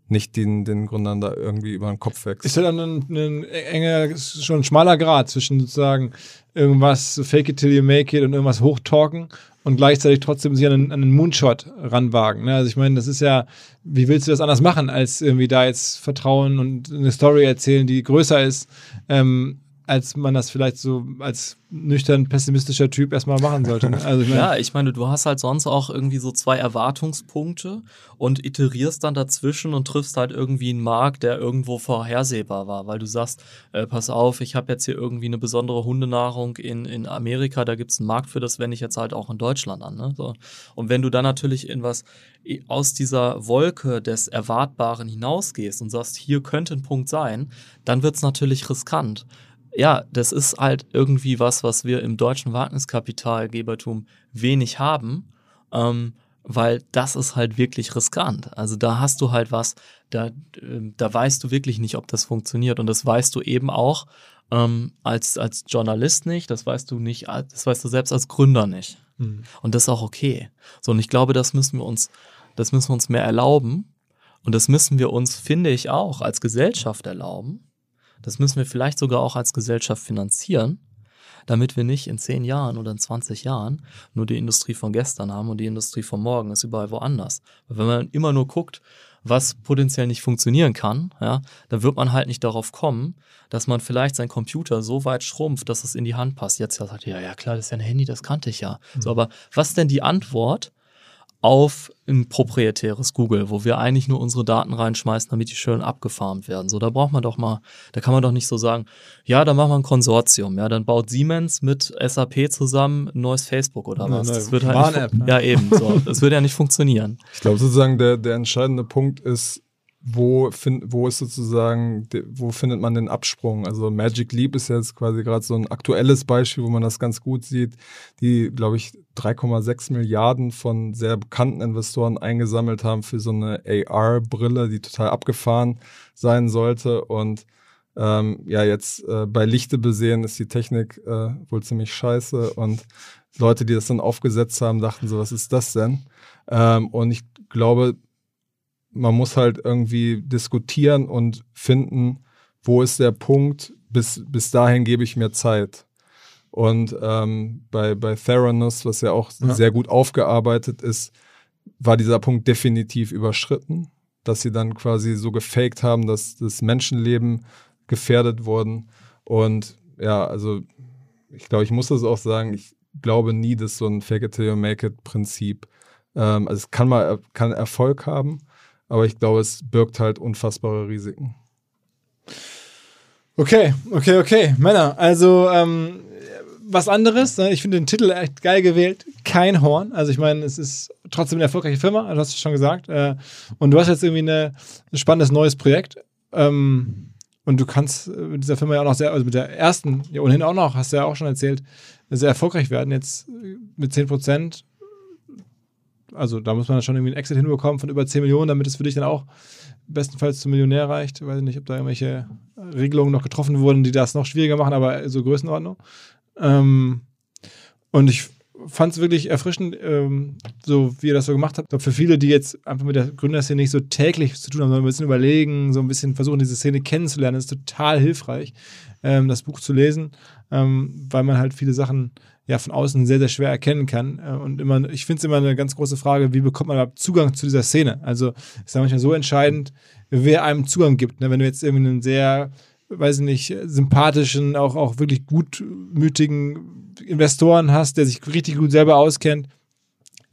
nicht den, den Gründern da irgendwie über den Kopf wächst. Ist ja dann ein, ein enger, schon ein schmaler Grad zwischen sozusagen irgendwas fake it till you make it und irgendwas hochtalken und gleichzeitig trotzdem sich an einen, einen Moonshot ranwagen. Ne? Also ich meine, das ist ja, wie willst du das anders machen, als irgendwie da jetzt Vertrauen und eine Story erzählen, die größer ist, ähm, als man das vielleicht so als nüchtern pessimistischer Typ erstmal machen sollte. Ne? Also ich meine, ja, ich meine, du hast halt sonst auch irgendwie so zwei Erwartungspunkte und iterierst dann dazwischen und triffst halt irgendwie einen Markt, der irgendwo vorhersehbar war, weil du sagst, äh, pass auf, ich habe jetzt hier irgendwie eine besondere Hundenahrung in, in Amerika, da gibt es einen Markt für das, wende ich jetzt halt auch in Deutschland an. Ne? So. Und wenn du dann natürlich in was aus dieser Wolke des Erwartbaren hinausgehst und sagst, hier könnte ein Punkt sein, dann wird es natürlich riskant ja, das ist halt irgendwie was, was wir im deutschen Wagniskapitalgebertum wenig haben, ähm, weil das ist halt wirklich riskant. Also da hast du halt was, da, äh, da weißt du wirklich nicht, ob das funktioniert. Und das weißt du eben auch ähm, als, als Journalist nicht, das weißt du nicht, das weißt du selbst als Gründer nicht. Mhm. Und das ist auch okay. So, und ich glaube, das müssen wir uns, das müssen wir uns mehr erlauben. Und das müssen wir uns, finde ich, auch als Gesellschaft erlauben das müssen wir vielleicht sogar auch als Gesellschaft finanzieren, damit wir nicht in zehn Jahren oder in 20 Jahren nur die Industrie von gestern haben und die Industrie von morgen ist überall woanders. Wenn man immer nur guckt, was potenziell nicht funktionieren kann, ja, dann wird man halt nicht darauf kommen, dass man vielleicht sein Computer so weit schrumpft, dass es in die Hand passt. Jetzt sagt ja, ja klar, das ist ja ein Handy, das kannte ich ja. Mhm. So, aber was denn die Antwort, auf ein proprietäres Google, wo wir eigentlich nur unsere Daten reinschmeißen, damit die schön abgefarmt werden. So, da braucht man doch mal, da kann man doch nicht so sagen, ja, dann machen wir ein Konsortium, ja, dann baut Siemens mit SAP zusammen ein neues Facebook oder was. das wird halt nicht, ne? Ja, eben, so. Das würde ja nicht funktionieren. Ich glaube sozusagen, der, der entscheidende Punkt ist, wo, find, wo ist sozusagen, wo findet man den Absprung? Also Magic Leap ist jetzt quasi gerade so ein aktuelles Beispiel, wo man das ganz gut sieht, die, glaube ich, 3,6 Milliarden von sehr bekannten Investoren eingesammelt haben für so eine AR-Brille, die total abgefahren sein sollte. Und ähm, ja, jetzt äh, bei Lichte besehen ist die Technik äh, wohl ziemlich scheiße. Und Leute, die das dann aufgesetzt haben, dachten so, was ist das denn? Ähm, und ich glaube, man muss halt irgendwie diskutieren und finden, wo ist der Punkt, bis, bis dahin gebe ich mir Zeit. Und ähm, bei, bei Theranos, was ja auch ja. sehr gut aufgearbeitet ist, war dieser Punkt definitiv überschritten, dass sie dann quasi so gefaked haben, dass das Menschenleben gefährdet wurden. Und ja, also ich glaube, ich muss das auch sagen, ich glaube nie, dass so ein Fake it till you make it Prinzip, ähm, also es kann mal kann Erfolg haben, aber ich glaube, es birgt halt unfassbare Risiken. Okay, okay, okay. Männer, also ähm, was anderes. Ne? Ich finde den Titel echt geil gewählt. Kein Horn. Also ich meine, es ist trotzdem eine erfolgreiche Firma, du hast es schon gesagt. Äh, und du hast jetzt irgendwie eine, ein spannendes neues Projekt. Ähm, und du kannst mit dieser Firma ja auch noch sehr, also mit der ersten, ja ohnehin auch noch, hast du ja auch schon erzählt, sehr erfolgreich werden. Jetzt mit 10 Prozent also da muss man schon irgendwie einen Exit hinbekommen von über 10 Millionen, damit es für dich dann auch bestenfalls zum Millionär reicht. Ich weiß nicht, ob da irgendwelche Regelungen noch getroffen wurden, die das noch schwieriger machen, aber so Größenordnung. Ähm, und ich fand es wirklich erfrischend, ähm, so wie ihr das so gemacht habt. Ich glaube, für viele, die jetzt einfach mit der Gründerszene nicht so täglich zu tun haben, sondern ein bisschen überlegen, so ein bisschen versuchen, diese Szene kennenzulernen, ist total hilfreich, ähm, das Buch zu lesen, ähm, weil man halt viele Sachen ja von außen sehr, sehr schwer erkennen kann. Äh, und immer, ich finde es immer eine ganz große Frage, wie bekommt man überhaupt Zugang zu dieser Szene? Also ist ja manchmal so entscheidend, wer einem Zugang gibt. Ne? Wenn du jetzt irgendwie einen sehr, weiß ich nicht, sympathischen, auch, auch wirklich gutmütigen Investoren hast, der sich richtig gut selber auskennt,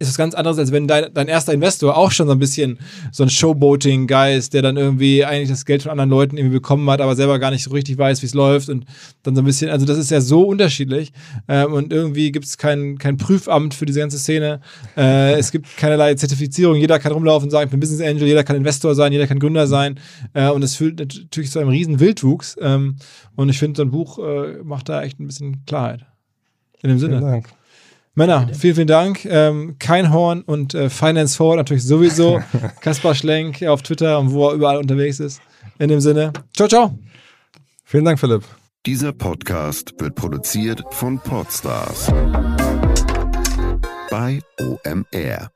ist was ganz anderes, als wenn dein, dein erster Investor auch schon so ein bisschen so ein Showboating-Guy ist, der dann irgendwie eigentlich das Geld von anderen Leuten irgendwie bekommen hat, aber selber gar nicht so richtig weiß, wie es läuft und dann so ein bisschen, also das ist ja so unterschiedlich ähm, und irgendwie gibt es kein, kein Prüfamt für diese ganze Szene. Äh, es gibt keinerlei Zertifizierung, jeder kann rumlaufen und sagen, ich bin Business Angel, jeder kann Investor sein, jeder kann Gründer sein äh, und es fühlt natürlich zu einem riesen Wildwuchs ähm, und ich finde, so ein Buch äh, macht da echt ein bisschen Klarheit. In dem Sinne. Vielen Dank. Männer, vielen, vielen Dank. Ähm, kein Horn und äh, Finance Forward natürlich sowieso. Kaspar Schlenk auf Twitter und wo er überall unterwegs ist. In dem Sinne, ciao, ciao. Vielen Dank, Philipp. Dieser Podcast wird produziert von Podstars bei OMR.